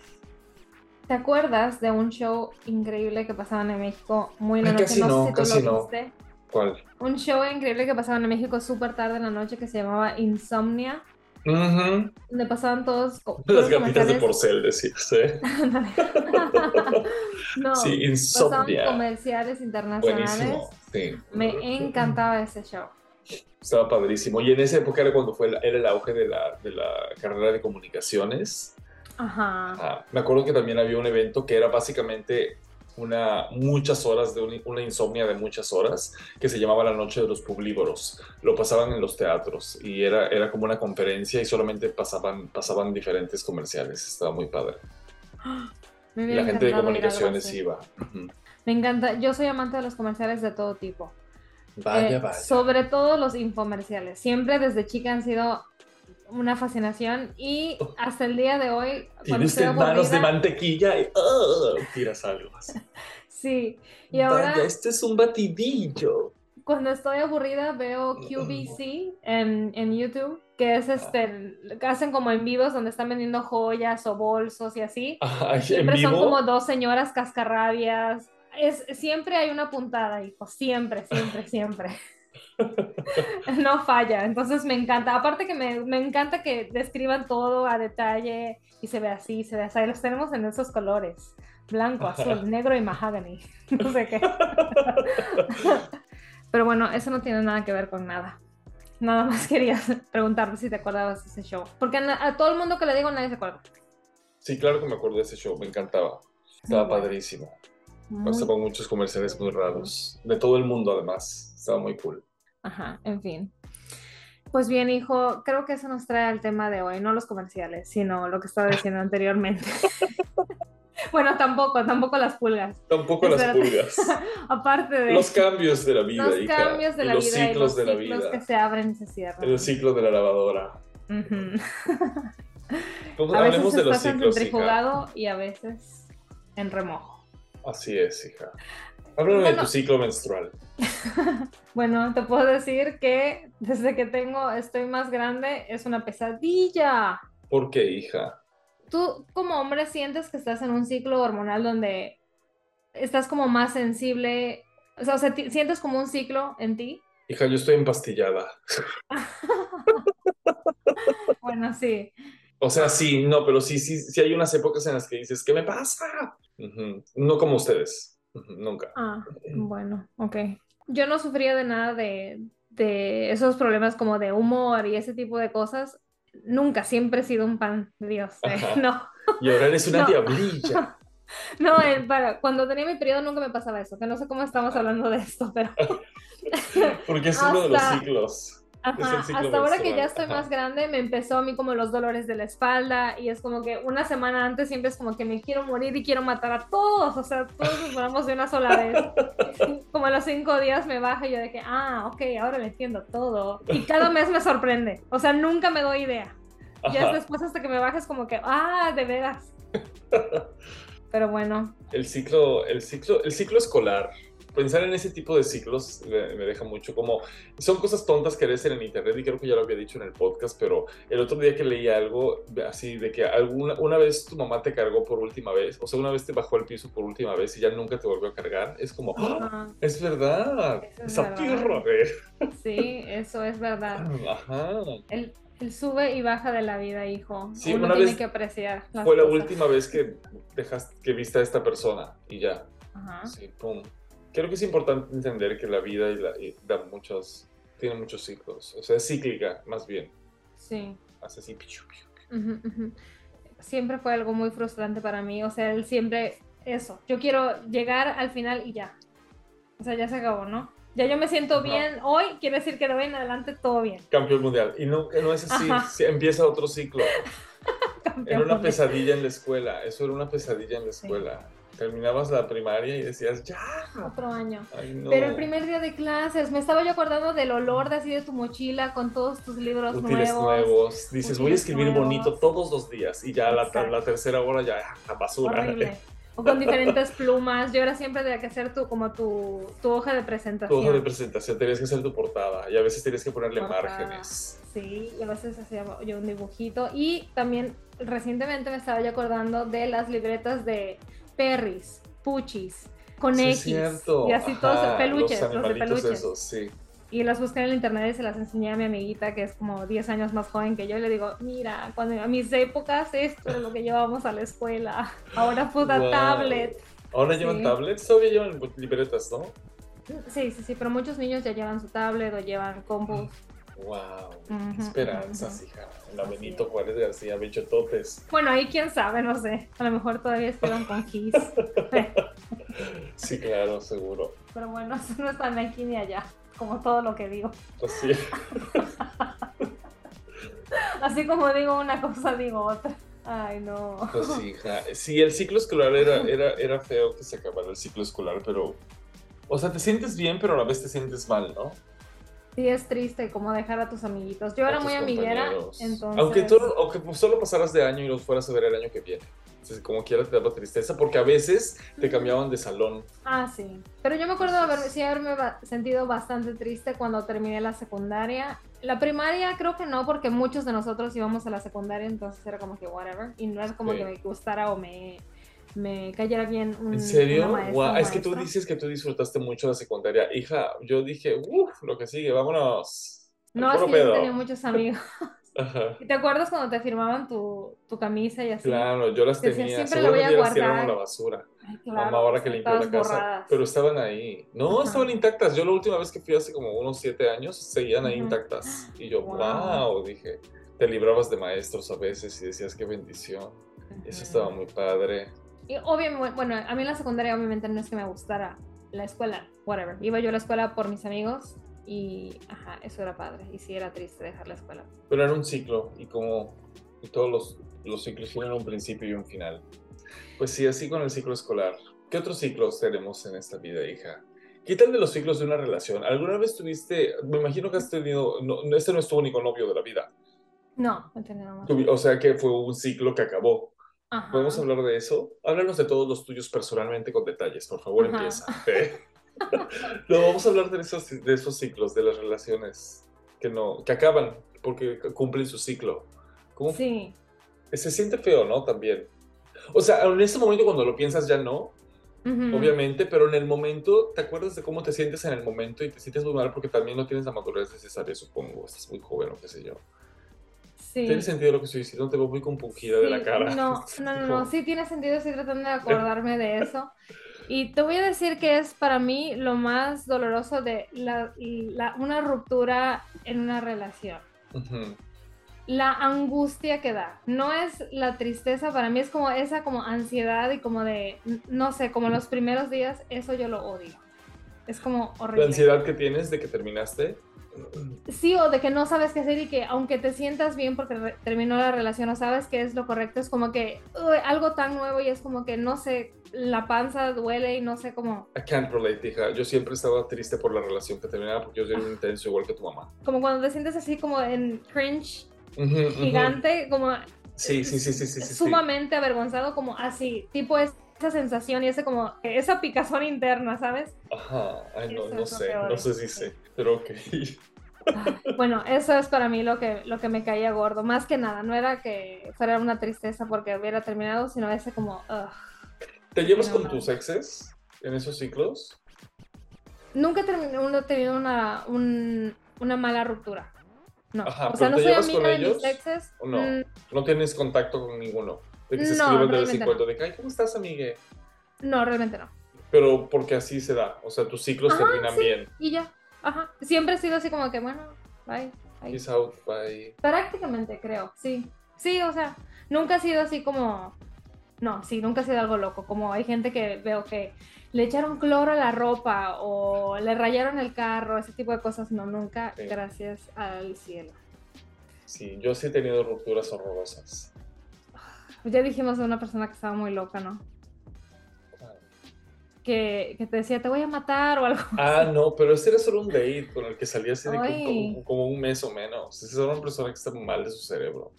¿Te acuerdas de un show increíble que pasaban en México muy en la noche? no, sé si tú lo viste. ¿Cuál? Un show increíble que pasaban en México súper tarde en la noche que se llamaba Insomnia. Donde pasaban todos. Las gatitas de porcel, decías, ¿eh? no, sí, Insomnia. Pasaban comerciales internacionales. Sí. Me encantaba ese show. Estaba padrísimo. Y en esa época era cuando fue era el auge de la, de la carrera de comunicaciones. Ajá. me acuerdo que también había un evento que era básicamente una, muchas horas, de una, insomnia de muchas horas, que se llamaba La Noche de los Publívoros. Lo pasaban en los teatros y era, era como una conferencia y solamente pasaban, pasaban diferentes comerciales. Estaba muy padre. la gente de comunicaciones iba. Me encanta. Yo soy amante de los comerciales de todo tipo. Vaya, eh, vaya. Sobre todo los infomerciales. Siempre desde chica han sido una fascinación y oh. hasta el día de hoy. Tienes manos de mantequilla y oh, tiras algo así. sí, y ahora. Vaya, este es un batidillo. Cuando estoy aburrida veo QVC en, en YouTube, que es este, hacen como en vivos donde están vendiendo joyas o bolsos y así. Siempre son como dos señoras cascarrabias es, siempre hay una puntada, hijo, siempre, siempre, siempre. no falla, entonces me encanta. Aparte que me, me, encanta que describan todo a detalle y se ve así, se ve así. Los tenemos en esos colores, blanco, azul, negro y mahogany, no sé qué. Pero bueno, eso no tiene nada que ver con nada. Nada más quería preguntarte si te acordabas de ese show. Porque a, todo el mundo que le digo nadie se acuerda. Sí, claro que me acuerdo de ese show, me encantaba. Estaba padrísimo. Pasó con muchos comerciales muy raros, de todo el mundo además. Estaba muy cool. Ajá, en fin. Pues bien, hijo, creo que eso nos trae al tema de hoy, no los comerciales, sino lo que estaba diciendo anteriormente. bueno, tampoco, tampoco las pulgas. Tampoco las pulgas. Aparte de... Los cambios de la vida, Los cambios de la los vida ciclos y los de la ciclos vida. que se abren y se cierran. El ciclo de la lavadora. Pues a hablemos veces de los estás ciclos, hija. centrifugado y a veces en remojo. Así es, hija. Háblame de tu ciclo menstrual. Bueno, te puedo decir que desde que tengo, estoy más grande, es una pesadilla. ¿Por qué, hija? Tú como hombre sientes que estás en un ciclo hormonal donde estás como más sensible, o sea, o sea, ti- sientes como un ciclo en ti. Hija, yo estoy empastillada. Bueno, sí. O sea, sí, no, pero sí, sí, sí hay unas épocas en las que dices, ¿qué me pasa? No como ustedes. Nunca. Ah, bueno, ok. Yo no sufría de nada de, de esos problemas como de humor y ese tipo de cosas. Nunca, siempre he sido un pan de Dios. eh. No, Y ahora eres una No. diablilla. no, eh, para, cuando tenía mi periodo nunca me pasaba eso, que no sé cómo estamos hablando de esto, pero Porque es uno de los ciclos. Ajá, hasta ahora que ya estoy ajá. más grande, me empezó a mí como los dolores de la espalda y es como que una semana antes siempre es como que me quiero morir y quiero matar a todos, o sea, todos nos moramos de una sola vez. Como a los cinco días me baja y yo de que, ah, ok, ahora le entiendo todo. Y cada mes me sorprende, o sea, nunca me doy idea. Ya Ajá. es después hasta que me bajes como que, ah, de veras. Pero bueno, El ciclo, el ciclo, el ciclo escolar. Pensar en ese tipo de ciclos me, deja mucho como son cosas tontas que lees en el internet y creo que ya lo había dicho en el podcast, pero el otro día que leí algo así de que alguna una vez tu mamá te cargó por última vez, o sea, una vez te bajó al piso por última vez y ya nunca te volvió a cargar, es como, ¡Ah! es verdad, Eso es esa pirra, eh. sí, eso es verdad. Ajá. El, el sube y baja de la vida, hijo. Sí, Uno una tiene vez que apreciar. las Fue la cosas. última vez que dejaste que viste a esta persona y ya. Ajá. Sí, pum. Creo que es importante entender que la vida y la, y da muchos, tiene muchos ciclos. O sea, es cíclica, más bien. Sí. Hace así. pichu, pichu. Ujú, ujú. Siempre fue algo muy frustrante para mí. O sea, él siempre, eso. Yo quiero llegar al final y ya. O sea, ya se acabó, ¿no? Ya yo me siento bien hoy, quiere decir que de hoy en adelante todo bien. Campeón mundial. Y no, no es así. Sí, empieza otro ciclo. Era una mundial. pesadilla en la escuela. Eso era una pesadilla en la escuela. Terminabas la primaria y decías, ya. Otro año. Ay, no. Pero el primer día de clases, me estaba yo acordando del olor de así de tu mochila con todos tus libros Útiles nuevos. nuevos. Dices, voy a escribir nuevos. bonito todos los días. Y ya la, tercera hora ya, la basura. Horrible. O con diferentes plumas. Yo era siempre de que hacer tu, como tu, tu hoja de Tu presentación. hoja de presentación, tenías que hacer tu portada y a veces tenías que ponerle Portada. márgenes. Sí, y a veces hacía yo un dibujito. Y también recientemente me estaba yo acordando de las libretas de Perris, Puchis, con Sí, es. Y así todos Ajá, peluches, los los, de peluches. esos, sí. Y las busqué en el internet y se las enseñé a mi amiguita que es como 10 años más joven que yo. Y le digo, mira, cuando a mis épocas esto era lo que llevábamos a la escuela. Ahora puta Wow. tablet. Ahora llevan tablets, todavía llevan libretas, ¿no? Sí, sí, sí, pero muchos niños ya llevan su tablet o llevan compus. Wow, Ujú, esperanzas, ujú. hija. La Así Benito. Juárez García, Bechototes. Bueno, ahí quién sabe, no sé. A lo mejor todavía escriban con Kiss. Sí, claro, seguro. Pero bueno, eso no está ni aquí ni allá, como todo lo que digo. Así. Así como digo una cosa, digo otra. Ay, no. Pues hija. Sí, el ciclo escolar era, era, era feo que se acabara el ciclo escolar, pero. O sea, te sientes bien, pero a la vez te sientes mal, ¿no? Sí, es triste como dejar a tus amiguitos. Yo era A muy amiguera, entonces... Aunque, tú, aunque pues solo pasaras de año y los fueras a ver el año que viene. Entonces, como quiera te daba tristeza, porque a veces te cambiaban de salón. Ah, sí. Pero yo me acuerdo de haber, sí haberme sentido bastante triste cuando terminé la secundaria. La primaria creo que no, porque muchos de nosotros íbamos a la secundaria, entonces era como que whatever. Y no es como Sí. que me gustara o me, me cayera bien un, ¿En serio? una maestra Guau, Es que tú dices que tú disfrutaste mucho la secundaria. Hija, yo dije, uff, lo que sigue, vámonos. No, es que yo pedo". tenía muchos amigos. Ajá. ¿Y ¿Te acuerdas cuando te firmaban tu, tu camisa y así? Claro, yo las Decía, tenía. siempre la voy a Seguramente las tiraron a guardar. la basura. Ay, claro, Mamá ahora que limpió la casa. borradas. Pero estaban ahí. No, Ajá. estaban intactas. Yo la última vez que fui hace como unos siete años, seguían ahí Ujú. intactas. Y yo, Wow. wow, dije, te librabas de maestros a veces y decías qué bendición. Eso estaba muy padre. Y obviamente, bueno, a mí en la secundaria obviamente no es que me gustara la escuela, whatever. Iba yo a la escuela por mis amigos y, ajá, eso era padre. Y sí era triste dejar la escuela. Pero era un ciclo y como y todos los, los ciclos tienen un principio y un final. Pues sí, así con el ciclo escolar. ¿Qué otros ciclos tenemos en esta vida, hija? ¿Qué tal de los ciclos de una relación? ¿Alguna vez tuviste, me imagino que has tenido, no, este no es tu único novio de la vida? No, no tenía más. O sea que fue un ciclo que acabó. ¿Podemos hablar de eso? Háblanos de todos los tuyos personalmente con detalles, por favor, empieza. no, vamos a hablar de esos, de esos ciclos, de las relaciones que, no, que acaban porque cumplen su ciclo. ¿Cómo? Sí. Se siente feo, ¿no? También. O sea, en ese momento cuando lo piensas ya no, obviamente, pero en el momento, ¿te acuerdas de cómo te sientes en el momento y te sientes muy mal porque también no tienes la madurez necesaria, supongo, estás muy joven o qué sé yo? Sí. ¿Tiene sentido lo que estoy diciendo? Te veo muy compungida de la cara. No, no, no, no, sí tiene sentido, estoy tratando de acordarme de eso. Y te voy a decir que es para mí lo más doloroso de la, una ruptura en una relación. La angustia que da. No es la tristeza, para mí es como esa como ansiedad y como de, no sé, como los primeros días, eso yo lo odio. Es como horrible. La ansiedad que tienes de que terminaste. Sí, o de que no sabes qué hacer y que aunque te sientas bien porque terminó la relación o sabes que es lo correcto, es como que algo tan nuevo y es como que no sé, la panza duele y no sé cómo. I can't relate, hija. Yo siempre estaba triste por la relación que terminaba porque yo soy un intenso igual que tu mamá. Como cuando te sientes así como en cringe gigante, como. Sí, sí, sí, sí, sí. Sumamente avergonzado, como así, tipo esa sensación y ese como, esa picazón interna, ¿sabes? Ajá, Ay, no, no sé, no sé si sé, pero ok. bueno, eso es para mí lo que, lo que me caía gordo. Más que nada, no era que fuera una tristeza porque hubiera terminado, sino ese como... ¿Te llevas con tus exes en esos ciclos? Nunca he tenido una, una mala ruptura. No. o sea, no soy amiga de mis exes. no? Mm. no tienes contacto con ninguno. De que se escriben de vez en cuando de que, ¿cómo estás, amigue? No, realmente no. Pero porque así se da. O sea, tus ciclos terminan bien. Y ya. Ajá. Siempre he sido así como que, bueno, bye. Peace out, bye. Prácticamente, creo, sí. Sí, o sea, nunca ha sido así como. No, sí, nunca ha sido algo loco. Como hay gente que veo que le echaron cloro a la ropa o le rayaron el carro, ese tipo de cosas. No, nunca, gracias al cielo. Sí, yo sí he tenido rupturas horrorosas. Ya dijimos de una persona que estaba muy loca, ¿no? Que, te decía, te voy a matar o algo. Ah, no, pero ese era solo un date con el que salía así de como, un mes o menos. Esa es una persona que está mal de su cerebro.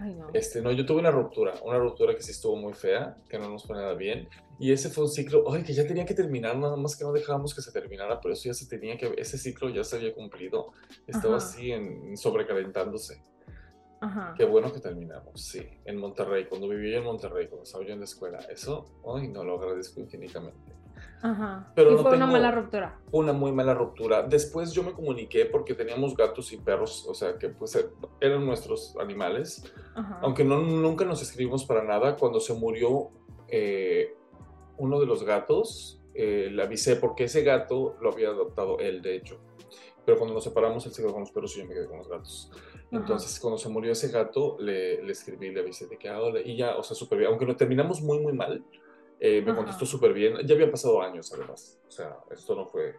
Ay, no. Este, no, yo tuve una ruptura, una ruptura que sí estuvo muy fea, que no nos fue nada bien. Y ese fue un ciclo, ay, que ya tenía que terminar, nada más que no dejábamos que se terminara, pero eso ya se tenía que, ese ciclo ya se había cumplido. Estaba así en, sobrecalentándose. Ajá. Qué bueno que terminamos, sí, en Monterrey, cuando vivía en Monterrey, cuando estaba yo en la escuela. Eso, ay, no lo agradezco infinitamente. Ajá. Pero y fue una mala ruptura. Una muy mala ruptura. Después yo me comuniqué porque teníamos gatos y perros, o sea, que pues eran nuestros animales. Aunque no, nunca nos escribimos para nada. Cuando se murió eh, uno de los gatos, eh, le avisé porque ese gato lo había adoptado él, de hecho. Pero cuando nos separamos, él se quedó con los perros y yo me quedé con los gatos. Entonces, cuando se murió ese gato, le, le escribí, le avisé de que, ah, y ya, o sea, súper bien. Aunque lo terminamos muy, muy mal, eh, me contestó súper bien. Ya habían pasado años, además. O sea, esto no fue.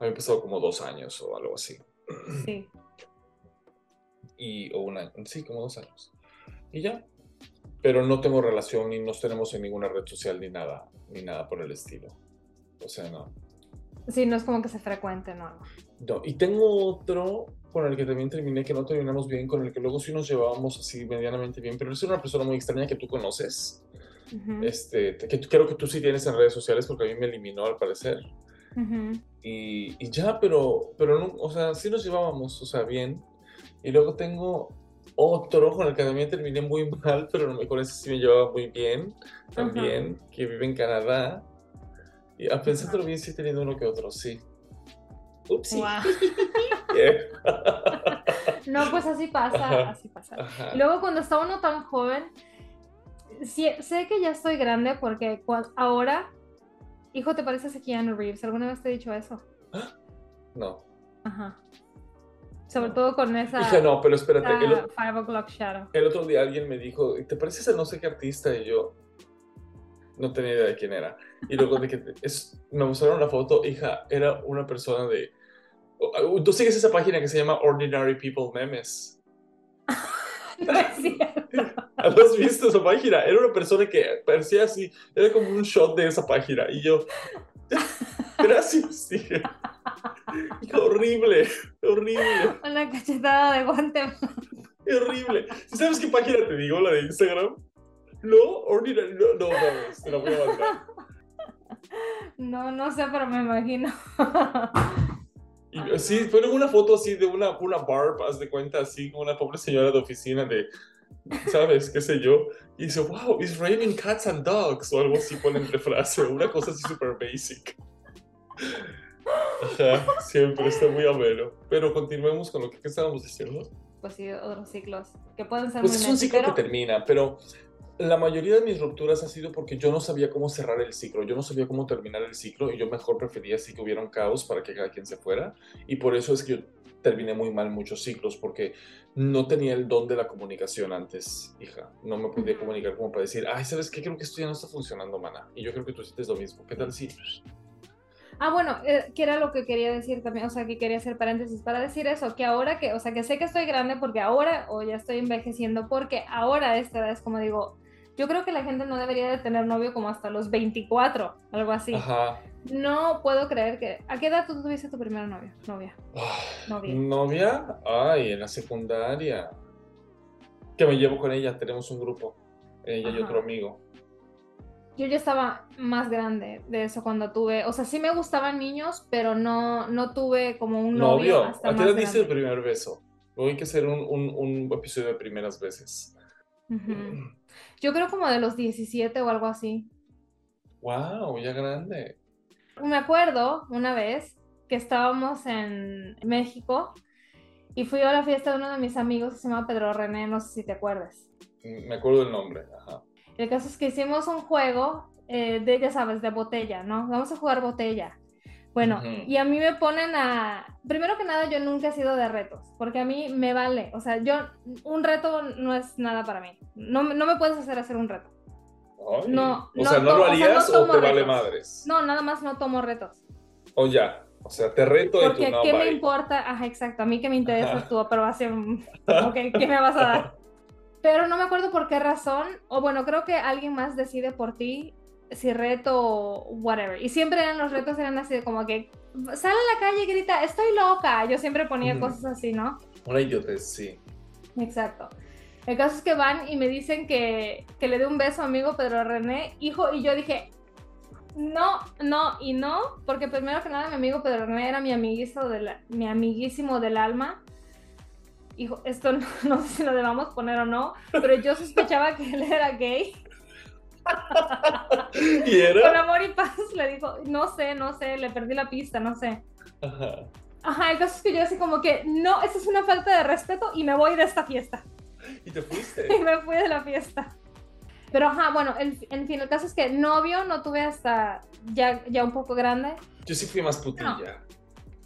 Habían pasado como dos años o algo así. Sí. Y, o un año. Sí, como dos años. Y ya. Pero no tengo relación ni nos tenemos en ninguna red social ni nada, ni nada por el estilo. O sea, no. Sí, no es como que se frecuente, no. No, y tengo otro con el que también terminé, que no terminamos bien, con el que luego sí nos llevábamos así medianamente bien, pero es una persona muy extraña que tú conoces este, que creo que tú sí tienes en redes sociales porque a mí me eliminó al parecer. y, y, ya, pero, pero no, o sea, sí nos llevábamos, o sea, bien. Y luego tengo otro con el que también terminé muy mal, pero no me con ese sí me llevaba muy bien, también, que vive en Canadá. Y a pensándolo bien, sí he tenido uno que otro, sí. Ups. no, pues así pasa, así pasa. luego cuando está uno tan joven, sé que ya estoy grande porque ahora, hijo, ¿te pareces a Keanu Reeves? ¿Alguna vez te he dicho eso? No. Ajá. Sobre todo con esa. Dije, no, pero espérate. El, Five O'Clock Shadow. El otro día alguien me dijo, ¿te pareces a no sé qué artista? Y yo. no tenía idea de quién era. Y luego de que es, me mostraron la foto, hija, era una persona de... Tú sigues esa página que se llama Ordinary People Memes. no es cierto. ¿Has visto esa página? Era una persona que parecía así, era como un shot de esa página. Y yo, gracias, tío. horrible, horrible. Una cachetada de guante. horrible. ¿Sabes qué página te digo? La de Instagram. No, ordinary, no, no, no, te la voy a mandar. No, no sé, pero me imagino. Y, sí, ponen una foto así de una, una barb, haz de cuenta, así, una pobre señora de oficina de, ¿sabes? ¿Qué sé yo? Y dice, wow, it's raining cats and dogs, o algo así ponen de frase, una cosa así súper basic. Ajá, siempre está muy ameno. Pero continuemos con lo que estábamos diciendo. Pues sí, otros ciclos que pueden ser pues es un ciclo que termina, pero la mayoría de mis rupturas ha sido porque yo no sabía cómo cerrar el ciclo, yo no sabía cómo terminar el ciclo y yo mejor prefería así que hubiera un caos para que cada quien se fuera. Y por eso es que yo terminé muy mal muchos ciclos porque no tenía el don de la comunicación antes, hija. No me podía comunicar como para decir, ay, ¿sabes qué? Creo que esto ya no está funcionando, mana. Y yo creo que tú sientes lo mismo. ¿Qué tal si? Ah, bueno, eh, que era lo que quería decir también, o sea, que quería hacer paréntesis para decir eso, que ahora que, o sea, que sé que estoy grande porque ahora, o ya estoy envejeciendo porque ahora a esta edad es como digo, yo creo que la gente no debería de tener novio como hasta los 24, algo así. Ajá. No puedo creer que... ¿A qué edad tú tuviste tu primera novia? Novia. Ah, novia. ¿Novia? Ay, en la secundaria. Que me llevo con ella, tenemos un grupo. Ella y otro amigo. Yo ya estaba más grande de eso cuando tuve, o sea, sí me gustaban niños, pero no, no tuve como un novio. ¿Novio? ¿A qué edad diste el primer beso? Hay que hacer un, un, episodio de primeras veces. Yo creo como de los 17 o algo así. Wow, ya grande. Me acuerdo una vez que estábamos en México y fui a la fiesta de uno de mis amigos que se llama Pedro René, no sé si te acuerdas. Mm, me acuerdo del nombre, ajá. El caso es que hicimos un juego eh, de, ya sabes, de botella, ¿no? Vamos a jugar botella. Bueno, y a mí me ponen a... Primero que nada, yo nunca he sido de retos, porque a mí me vale. O sea, yo, un reto no es nada para mí. No, no me puedes hacer hacer un reto. no, o sea, ¿no lo harías o, te vale madres? No, nada más no tomo retos. O ya, o sea, te reto Porque, ¿qué me importa? Ajá, exacto, a mí que me interesa tu aprobación. ok, ¿qué me vas a dar? Pero no me acuerdo por qué razón, o bueno, creo que alguien más decide por ti si reto whatever. Y siempre eran los retos eran así como que sale a la calle y grita, estoy loca. Yo siempre ponía cosas así, ¿no? Una idiotez, sí. Exacto. El caso es que van y me dicen que, que le dé un beso a amigo Pedro René, hijo, y yo dije, no, no y no, porque primero que nada mi amigo Pedro René era mi amiguísimo, de mi amiguísimo del alma. Hijo, esto no, no sé si lo debamos poner o no, pero yo sospechaba que él era gay. ¿Y era? Con amor y paz le dijo, no sé, no sé, le perdí la pista, no sé. Ajá. Ajá, el caso es que yo así como que, no, eso es una falta de respeto y me voy de esta fiesta. ¿Y te fuiste? Y me fui de la fiesta. Pero ajá, bueno, en fin, el caso es que novio no tuve hasta ya, ya un poco grande. Yo sí fui más putilla.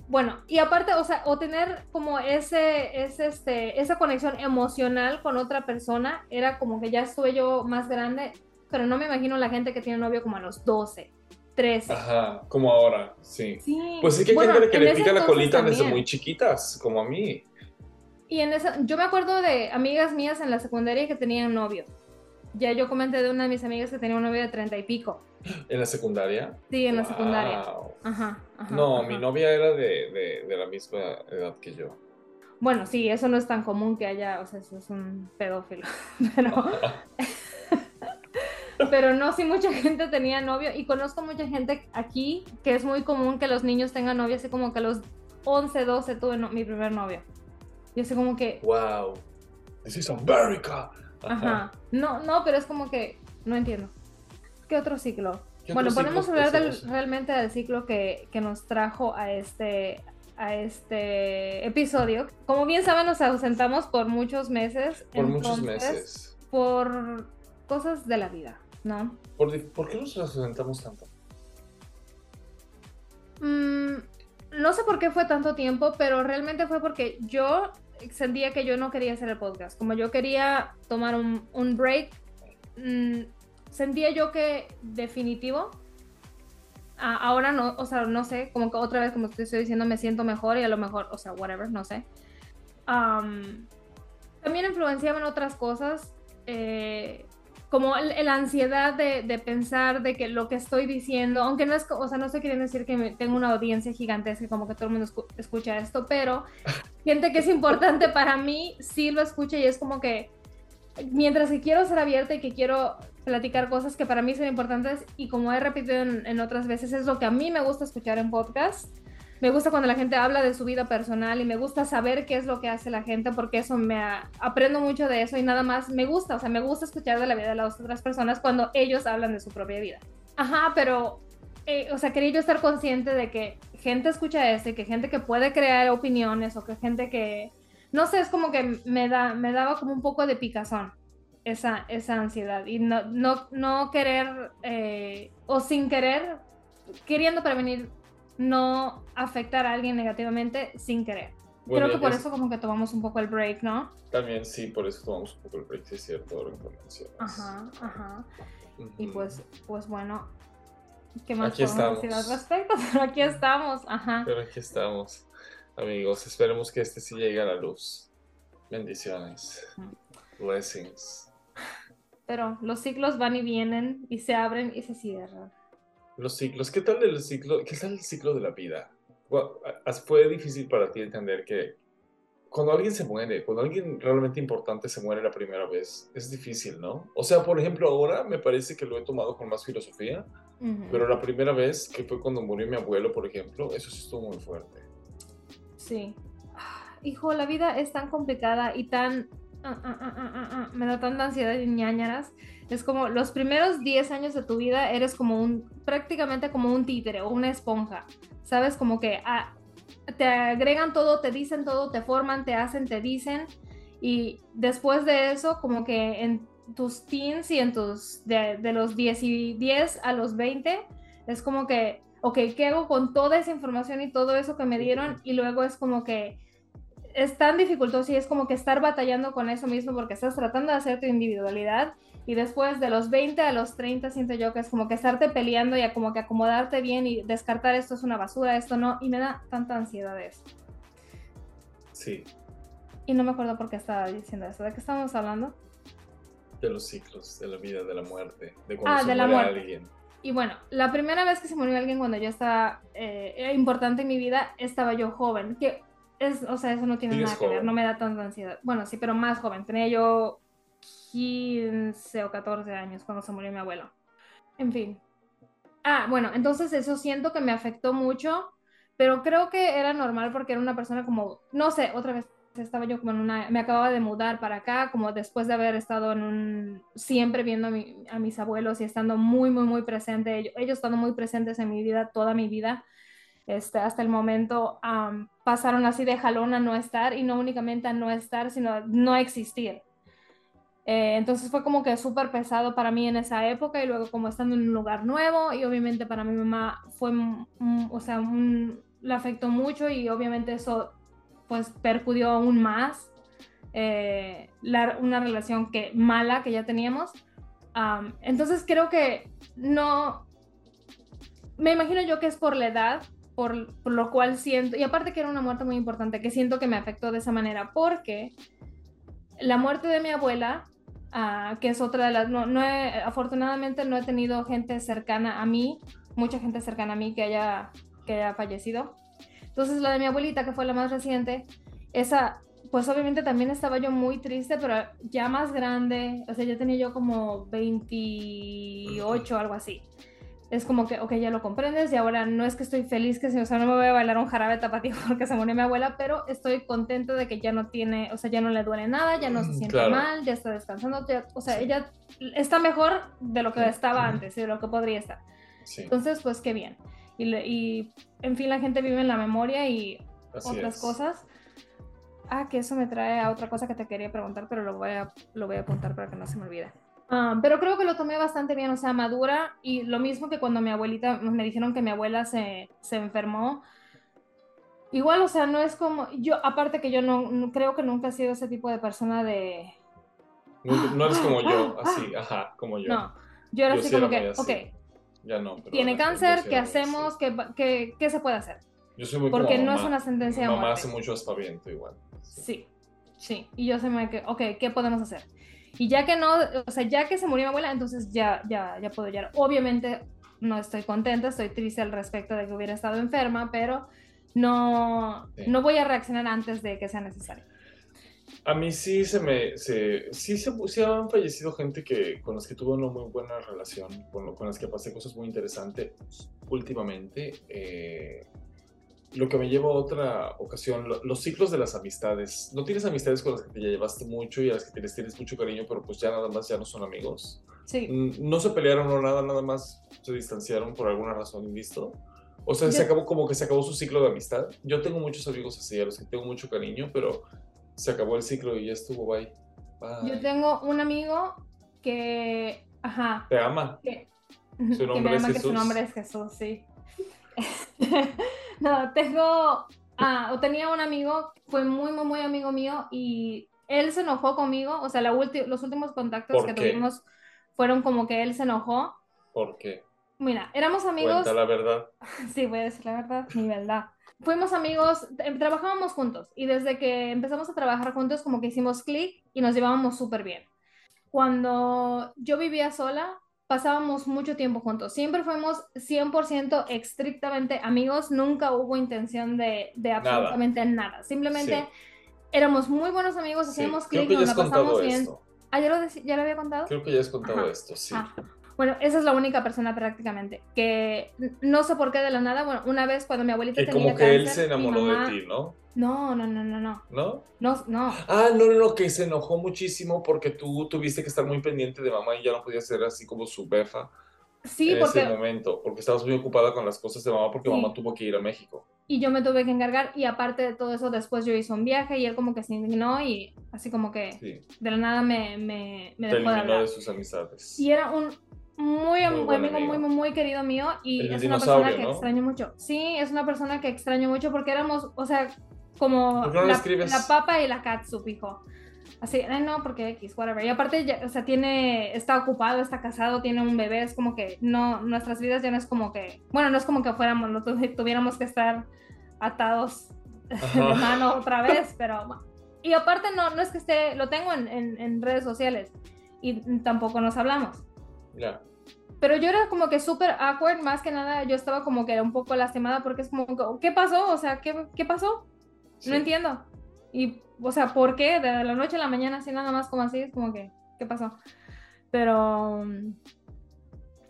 Bueno, y aparte, o sea, o tener como ese, ese, este, esa conexión emocional con otra persona, era como que ya estuve yo más grande, pero no me imagino la gente que tiene novio como a los 12, 13. Ajá, como ahora, sí. Pues sí que hay gente que le pica la colita desde muy chiquitas, como a mí. Y en esa, yo me acuerdo de amigas mías en la secundaria que tenían novio. Ya yo comenté de una de mis amigas que tenía un novio de treinta y pico. ¿En la secundaria? Sí, en la secundaria. Ajá, No, mi novia era de, de, de, la misma edad que yo. Bueno, sí, eso no es tan común que haya, o sea, eso es un pedófilo. Pero, pero no, sí, mucha gente tenía novio y conozco mucha gente aquí que es muy común que los niños tengan novio, así como que a los 11, 12 tuve mi primer novio. Y así como que... ¡Wow! This is America. Ajá. No, no, pero es como que no entiendo. ¿Qué otro ciclo? bueno, podemos hablar del, realmente del ciclo que, que, nos trajo a este, a este episodio. Como bien saben, nos ausentamos por muchos meses. Por muchos meses. Por cosas de la vida. ¿No? ¿Por, qué nos ausentamos tanto? Mm, no sé por qué fue tanto tiempo, pero realmente fue porque yo sentía que yo no quería hacer el podcast. Como yo quería tomar un, break, mm, sentía yo que definitivo, ahora no, o sea, no sé, como que otra vez, como te estoy diciendo, me siento mejor y a lo mejor, o sea, whatever, no sé. también influenciaban otras cosas, eh, como la ansiedad de, de, pensar de que lo que estoy diciendo, aunque no es, o sea, no estoy queriendo decir que tengo una audiencia gigantesca, como que todo el mundo escucha esto, pero gente que es importante para mí sí lo escucha y es como que mientras que quiero ser abierta y que quiero platicar cosas que para mí son importantes y como he repetido en, otras veces, es lo que a mí me gusta escuchar en podcast. Me gusta cuando la gente habla de su vida personal y me gusta saber qué es lo que hace la gente porque eso me aprendo mucho de eso y nada más me gusta, o sea, me gusta escuchar de la vida de las otras personas cuando ellos hablan de su propia vida. Ajá, pero, eh, o sea, quería yo estar consciente de que gente escucha esto y que gente que puede crear opiniones o que gente que, no sé, es como que me, da, me daba como un poco de picazón esa, esa ansiedad y no, no, no querer eh, o sin querer, queriendo prevenir no afectar a alguien negativamente sin querer. Creo que por eso como que tomamos un poco el break, ¿no? También sí, por eso tomamos un poco el break, es cierto, ahora Ajá, ajá. Y pues, pues bueno, ¿qué más aquí podemos decir al respecto? Pero aquí estamos, ajá. Pero aquí estamos, amigos. Esperemos que este sí llegue a la luz. Bendiciones. Blessings. Pero los ciclos van y vienen y se abren y se cierran. Los ciclos, ¿qué tal el ciclo, qué tal el ciclo de la vida? Fue difícil para ti entender que cuando alguien se muere, cuando alguien realmente importante se muere la primera vez, es difícil, ¿no? O sea, por ejemplo, ahora me parece que lo he tomado con más filosofía, pero la primera vez, que fue cuando murió mi abuelo, por ejemplo, eso sí estuvo muy fuerte. Sí. Hijo, la vida es tan complicada y tan Ah, ah, ah, me da tanta ansiedad y ñañaras. Es como los primeros 10 años de tu vida eres como un, prácticamente como un títere o una esponja. ¿Sabes? Como que te agregan todo, te dicen todo, te forman, te hacen, te dicen. Y después de eso, como que en tus teens y en tus, de, de los 10 y 10 a los 20, es como que, ok, ¿qué hago con toda esa información y todo eso que me dieron? Y luego es como que es tan dificultoso y es como que estar batallando con eso mismo porque estás tratando de hacer tu individualidad y después de los 20 a los 30 siento yo que es como que estarte peleando y como que acomodarte bien y descartar esto es una basura, esto no, y me da tanta ansiedad eso. Sí. Y no me acuerdo por qué estaba diciendo eso, ¿de qué estábamos hablando? De los ciclos, de la vida, de la muerte, de cuando ah, se de la alguien. Y bueno, la primera vez que se murió alguien cuando yo estaba eh, importante en mi vida, estaba yo joven, que es, o sea, eso no tiene nada que ver, no me da tanta ansiedad. Bueno, sí, pero más joven. Tenía yo 15 o 14 años cuando se murió mi abuelo. En fin. Ah, bueno, entonces eso siento que me afectó mucho, pero creo que era normal porque era una persona como, no sé, otra vez estaba yo como en una, me acababa de mudar para acá, como después de haber estado en un, siempre viendo a, a mis abuelos y estando muy, muy, muy presente, ellos, ellos estando muy presentes en mi vida, toda mi vida este, hasta el momento pasaron así de jalón a no estar y no únicamente a no estar, sino no existir. Eh, entonces fue como que súper pesado para mí en esa época y luego como estando en un lugar nuevo y obviamente para mi mamá fue, o sea, le afectó mucho y obviamente eso pues percudió aún más eh, una relación que mala que ya teníamos. entonces creo que no, me imagino yo que es por la edad, por, lo cual siento, y aparte que era una muerte muy importante, que siento que me afectó de esa manera, porque la muerte de mi abuela, ah, que es otra de las, no, no afortunadamente no he tenido gente cercana a mí, mucha gente cercana a mí que haya, que haya fallecido. Entonces la de mi abuelita, que fue la más reciente, esa, pues obviamente también estaba yo muy triste, pero ya más grande, o sea, ya tenía yo como 28, algo así es como que, ok, ya lo comprendes y ahora no es que estoy feliz que o sea, no me voy a bailar un jarabe tapatío porque se murió mi abuela, pero estoy contento de que ya no tiene, o sea, ya no le duele nada, ya no se siente mal, ya está descansando, o sea, ella está mejor de lo que estaba antes y de lo que podría estar. Entonces, pues qué bien. Y, y, en fin, la gente vive en la memoria y otras cosas. Ah, que eso me trae a otra cosa que te quería preguntar, pero lo voy a, lo voy a apuntar para que no se me olvide. Ah, pero creo que lo tomé bastante bien, o sea, madura. Y lo mismo que cuando mi abuelita, me dijeron que mi abuela se, se enfermó. Igual, o sea, no es como, yo, aparte que yo no, creo que nunca he sido ese tipo de persona de... No, eres como yo, así, ajá, como yo. No, Yo era así como que, ok, ya no, tiene cáncer, ¿qué hacemos? ¿Qué, ¿Qué, qué, se puede hacer? Yo soy muy Porque no es una sentencia de muerte. Mamá hace mucho espaviento igual. Sí. sí, Y yo se me que, ok, ¿qué podemos hacer? Y ya que no, o sea, ya que se murió mi abuela, entonces ya, ya, ya puedo llorar. Obviamente no estoy contenta, estoy triste al respecto de que hubiera estado enferma, pero no, no voy a reaccionar antes de que sea necesario. A mí sí se me, se, sí, se, sí han fallecido gente que, con las que tuve una muy buena relación, con, con las que pasé cosas muy interesantes últimamente. Eh, lo que me lleva a otra ocasión, los ciclos de las amistades. ¿No tienes amistades con las que te llevaste mucho y a las que tienes, tienes mucho cariño, pero pues ya nada más ya no son amigos? Sí. ¿No se pelearon o nada, nada más se distanciaron por alguna razón, visto? O sea, se acabó como que se acabó su ciclo de amistad. Yo tengo muchos amigos así, a los que tengo mucho cariño, pero se acabó el ciclo y ya estuvo, bye. Yo tengo un amigo que, ajá. ¿Te ama? Que, su nombre es Jesús. su nombre es Jesús, sí. no, tengo, ah, o tenía un amigo, fue muy, muy, muy amigo mío y él se enojó conmigo, o sea, la los últimos contactos que tuvimos fueron como que él se enojó. ¿Por qué? Mira, éramos amigos. Cuenta la verdad. Sí, voy a decir la verdad, mi verdad. Fuimos amigos, em, trabajábamos juntos y desde que empezamos a trabajar juntos como que hicimos clic y nos llevábamos súper bien. Cuando yo vivía sola, pasábamos mucho tiempo juntos. Siempre fuimos 100% estrictamente amigos, nunca hubo intención de, de absolutamente nada. Simplemente éramos muy buenos amigos, hacíamos clic, nos la pasamos bien. ¿Ah, ya lo, ya lo había contado? Creo que ya has contado esto, sí. Bueno, esa es la única persona prácticamente que no sé por qué de la nada. Bueno, una vez cuando mi abuelita tenía como que él se enamoró de ti, ¿no? No, no, no, no, no. ¿No? No, no. Ah, no, no, no, que se enojó muchísimo porque tú tuviste que estar muy pendiente de mamá y ya no podías ser así como su befa. Sí, en porque... ese momento, porque estabas muy ocupada con las cosas de mamá porque mamá tuvo que ir a México. Y yo me tuve que encargar y aparte de todo eso, después yo hice un viaje y él como que se indignó y así como que de la nada me, me, me dejó de hablar. de sus amistades. Y era un muy, muy amigo, muy, muy querido mío y es una persona que extraño mucho. Sí, es una persona que extraño mucho porque éramos, o sea, como la, la, papa y la catsup, hijo. Así, no, porque X, whatever. Y aparte, ya, o sea, tiene, está ocupado, está casado, tiene un bebé, es como que no, nuestras vidas ya no es como que, bueno, no es como que fuéramos, no tuviéramos que estar atados de mano otra vez, pero, y aparte no, no es que esté, lo tengo en, en, redes sociales y tampoco nos hablamos. Ya. Pero yo era como que súper awkward, más que nada yo estaba como que un poco lastimada porque es como, ¿qué pasó? O sea, ¿qué, qué pasó? No entiendo. Y, o sea, ¿por qué? De la noche a la mañana, así nada más como así, es como que, ¿qué pasó? Pero,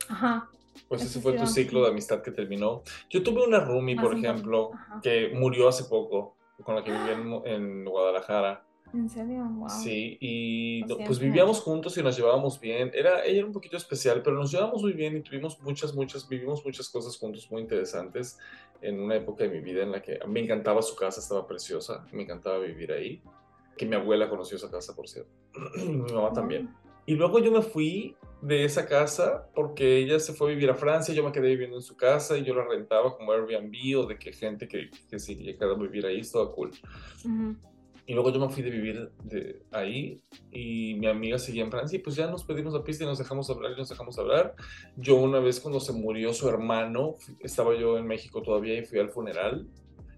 ajá. Pues ese fue tu ciclo de amistad que terminó. Yo tuve una roomie, por ejemplo, que murió hace poco, con la que vivía en Guadalajara. ¿En serio? Wow. Sí, y pues vivíamos juntos y nos llevábamos bien. Era, ella era un poquito especial, pero nos llevábamos muy bien y tuvimos muchas, muchas, vivimos muchas cosas juntos muy interesantes en una época de mi vida en la que me encantaba su casa, estaba preciosa, me encantaba vivir ahí. Que mi abuela conoció esa casa, por cierto. mi mamá también. Y luego yo me fui de esa casa porque ella se fue a vivir a Francia, yo me quedé viviendo en su casa y yo la rentaba como Airbnb o de que gente que, que sí llegara a vivir ahí, es todo cool. Y luego yo me fui de vivir de ahí y mi amiga seguía en Francia y pues ya nos pedimos la pista y nos dejamos hablar y nos dejamos hablar. Yo una vez cuando se murió su hermano, estaba yo en México todavía y fui al funeral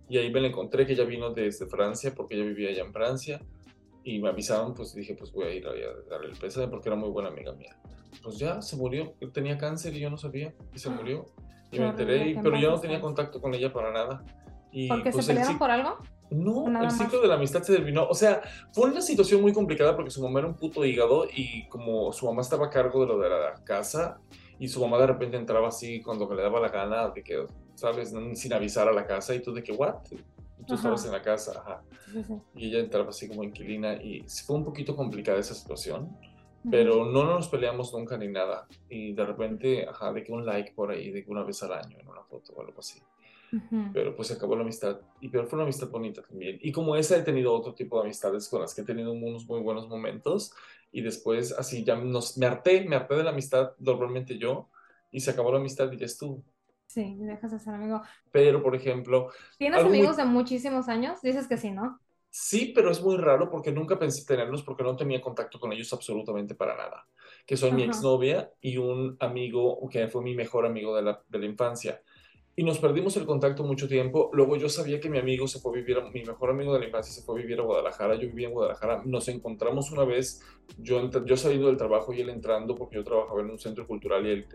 y ahí me la encontré que ella vino desde Francia porque ella vivía allá en Francia y me avisaban, pues dije pues voy a ir a darle el pésame porque era muy buena amiga mía. Pues ya se murió, tenía cáncer y yo no sabía y se murió. Y me enteré, pero yo no tenía contacto con ella para nada. Y, ¿Porque pues, se pelearon por algo? No, el ciclo de la amistad se terminó. O sea, fue una situación muy complicada porque su mamá era un puto hígado y como su mamá estaba a cargo de lo de la casa y su mamá de repente entraba así cuando le daba la gana de que, ¿sabes? Sin avisar a la casa y tú de que, ¿what? Tú estabas en la casa, ajá. Y ella entraba así como inquilina y fue un poquito complicada esa situación. Pero no nos peleamos nunca ni nada. Y de repente, ajá, de que un like por ahí, de que una vez al año en una foto o algo así. Pero pues se acabó la amistad. Y pero fue una amistad bonita también. Y como esa he tenido otro tipo de amistades con las que he tenido unos muy buenos momentos. Y después así ya nos, me harté, me harté de la amistad normalmente yo. Y se acabó la amistad y ya estuvo. Sí, dejas de ser amigo. Pero, por ejemplo... ¿Tienes amigos de muchísimos años? Dices que sí, ¿no? Sí, pero es muy raro porque nunca pensé tenerlos porque no tenía contacto con ellos absolutamente para nada. Que son mi exnovia y un amigo que fue mi mejor amigo de la, de la infancia y nos perdimos el contacto mucho tiempo. Luego yo sabía que mi amigo se fue a vivir, mi mejor amigo de la infancia se fue a vivir a Guadalajara, yo vivía en Guadalajara, nos encontramos una vez, yo, yo saliendo del trabajo y él entrando, porque yo trabajaba en un centro cultural y él,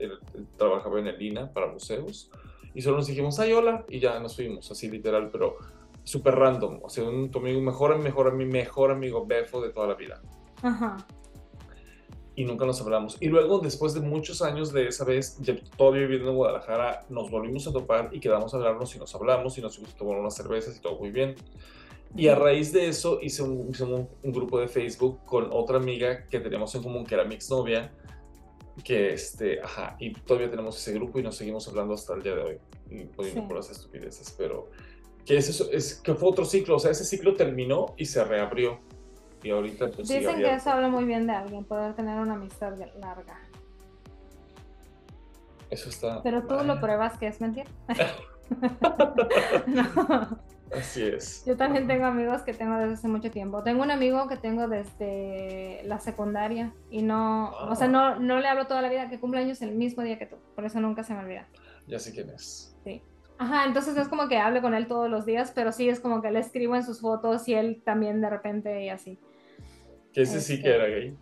trabajaba en el INA para museos, y solo nos dijimos, ay, hola, y ya nos fuimos, así literal, pero súper random, o sea, un, tu amigo mejor, mejor, mi mejor amigo Befo de toda la vida. Ajá y nunca nos hablamos. Y luego, después de muchos años de esa vez, ya todavía viviendo en Guadalajara, nos volvimos a topar y quedamos a hablarnos y nos hablamos y nos tomar unas cervezas y todo muy bien. Y a raíz de eso hice un, un, grupo de Facebook con otra amiga que teníamos en común, que era mi exnovia, que este, ajá, y todavía tenemos ese grupo y nos seguimos hablando hasta el día de hoy. Y poniendo por las estupideces, pero que es eso, es que fue otro ciclo, o sea, ese ciclo terminó y se reabrió y ahorita pues, Dicen que eso habla muy bien de alguien, poder tener una amistad larga. Eso está. Pero tú lo pruebas que es mentira. Así es. Yo también tengo amigos que tengo desde hace mucho tiempo. Tengo un amigo que tengo desde la secundaria y no, o sea, no, no le hablo toda la vida, que cumple años el mismo día que tú. Por eso nunca se me olvida. Ya sé quién es. Sí. Ajá, entonces no es como que hable con él todos los días, pero sí es como que le escribo en sus fotos y él también de repente y así. Que ese sí que era gay.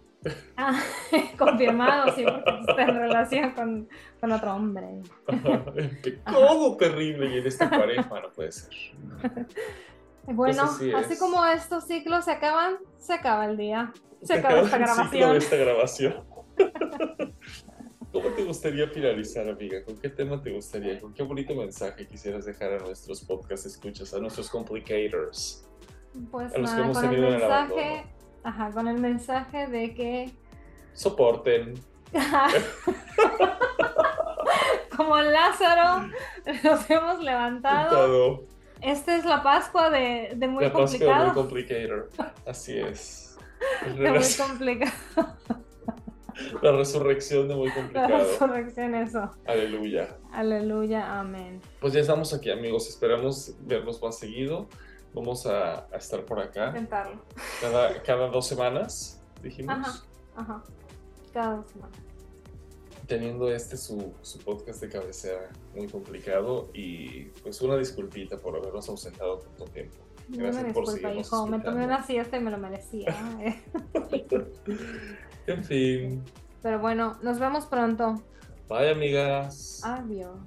Ah, confirmado, sí, porque está en relación con, con otro hombre. ¿Cómo terrible y en esta pareja no puede ser. Bueno, así como estos ciclos se acaban, se acaba el día. Se, acaba, esta grabación. esta grabación. ¿Cómo te gustaría finalizar, amiga? ¿Con qué tema te gustaría? ¿Con qué bonito mensaje quisieras dejar a nuestros podcast escuchas, a nuestros complicators? Pues nada, con el mensaje Ajá, con el mensaje de que... Soporten. Como Lázaro, nos hemos levantado. Esta es la Pascua de, de muy la complicado. Pascua muy complicator. Así es. De muy complicado. La resurrección de muy complicado. La resurrección, eso. Aleluya. Aleluya, amén. Pues ya estamos aquí, amigos. Esperamos vernos más seguido. Vamos a, estar por acá. Intentarlo. Cada, cada dos semanas, dijimos. Ajá, ajá. Cada dos semanas. Teniendo este su, su podcast de cabecera muy complicado y pues una disculpita por habernos ausentado tanto tiempo. Gracias no me disculpa, hijo. Me tomé una siesta y me lo merecía. en fin. Pero bueno, nos vemos pronto. Bye, amigas. Adiós.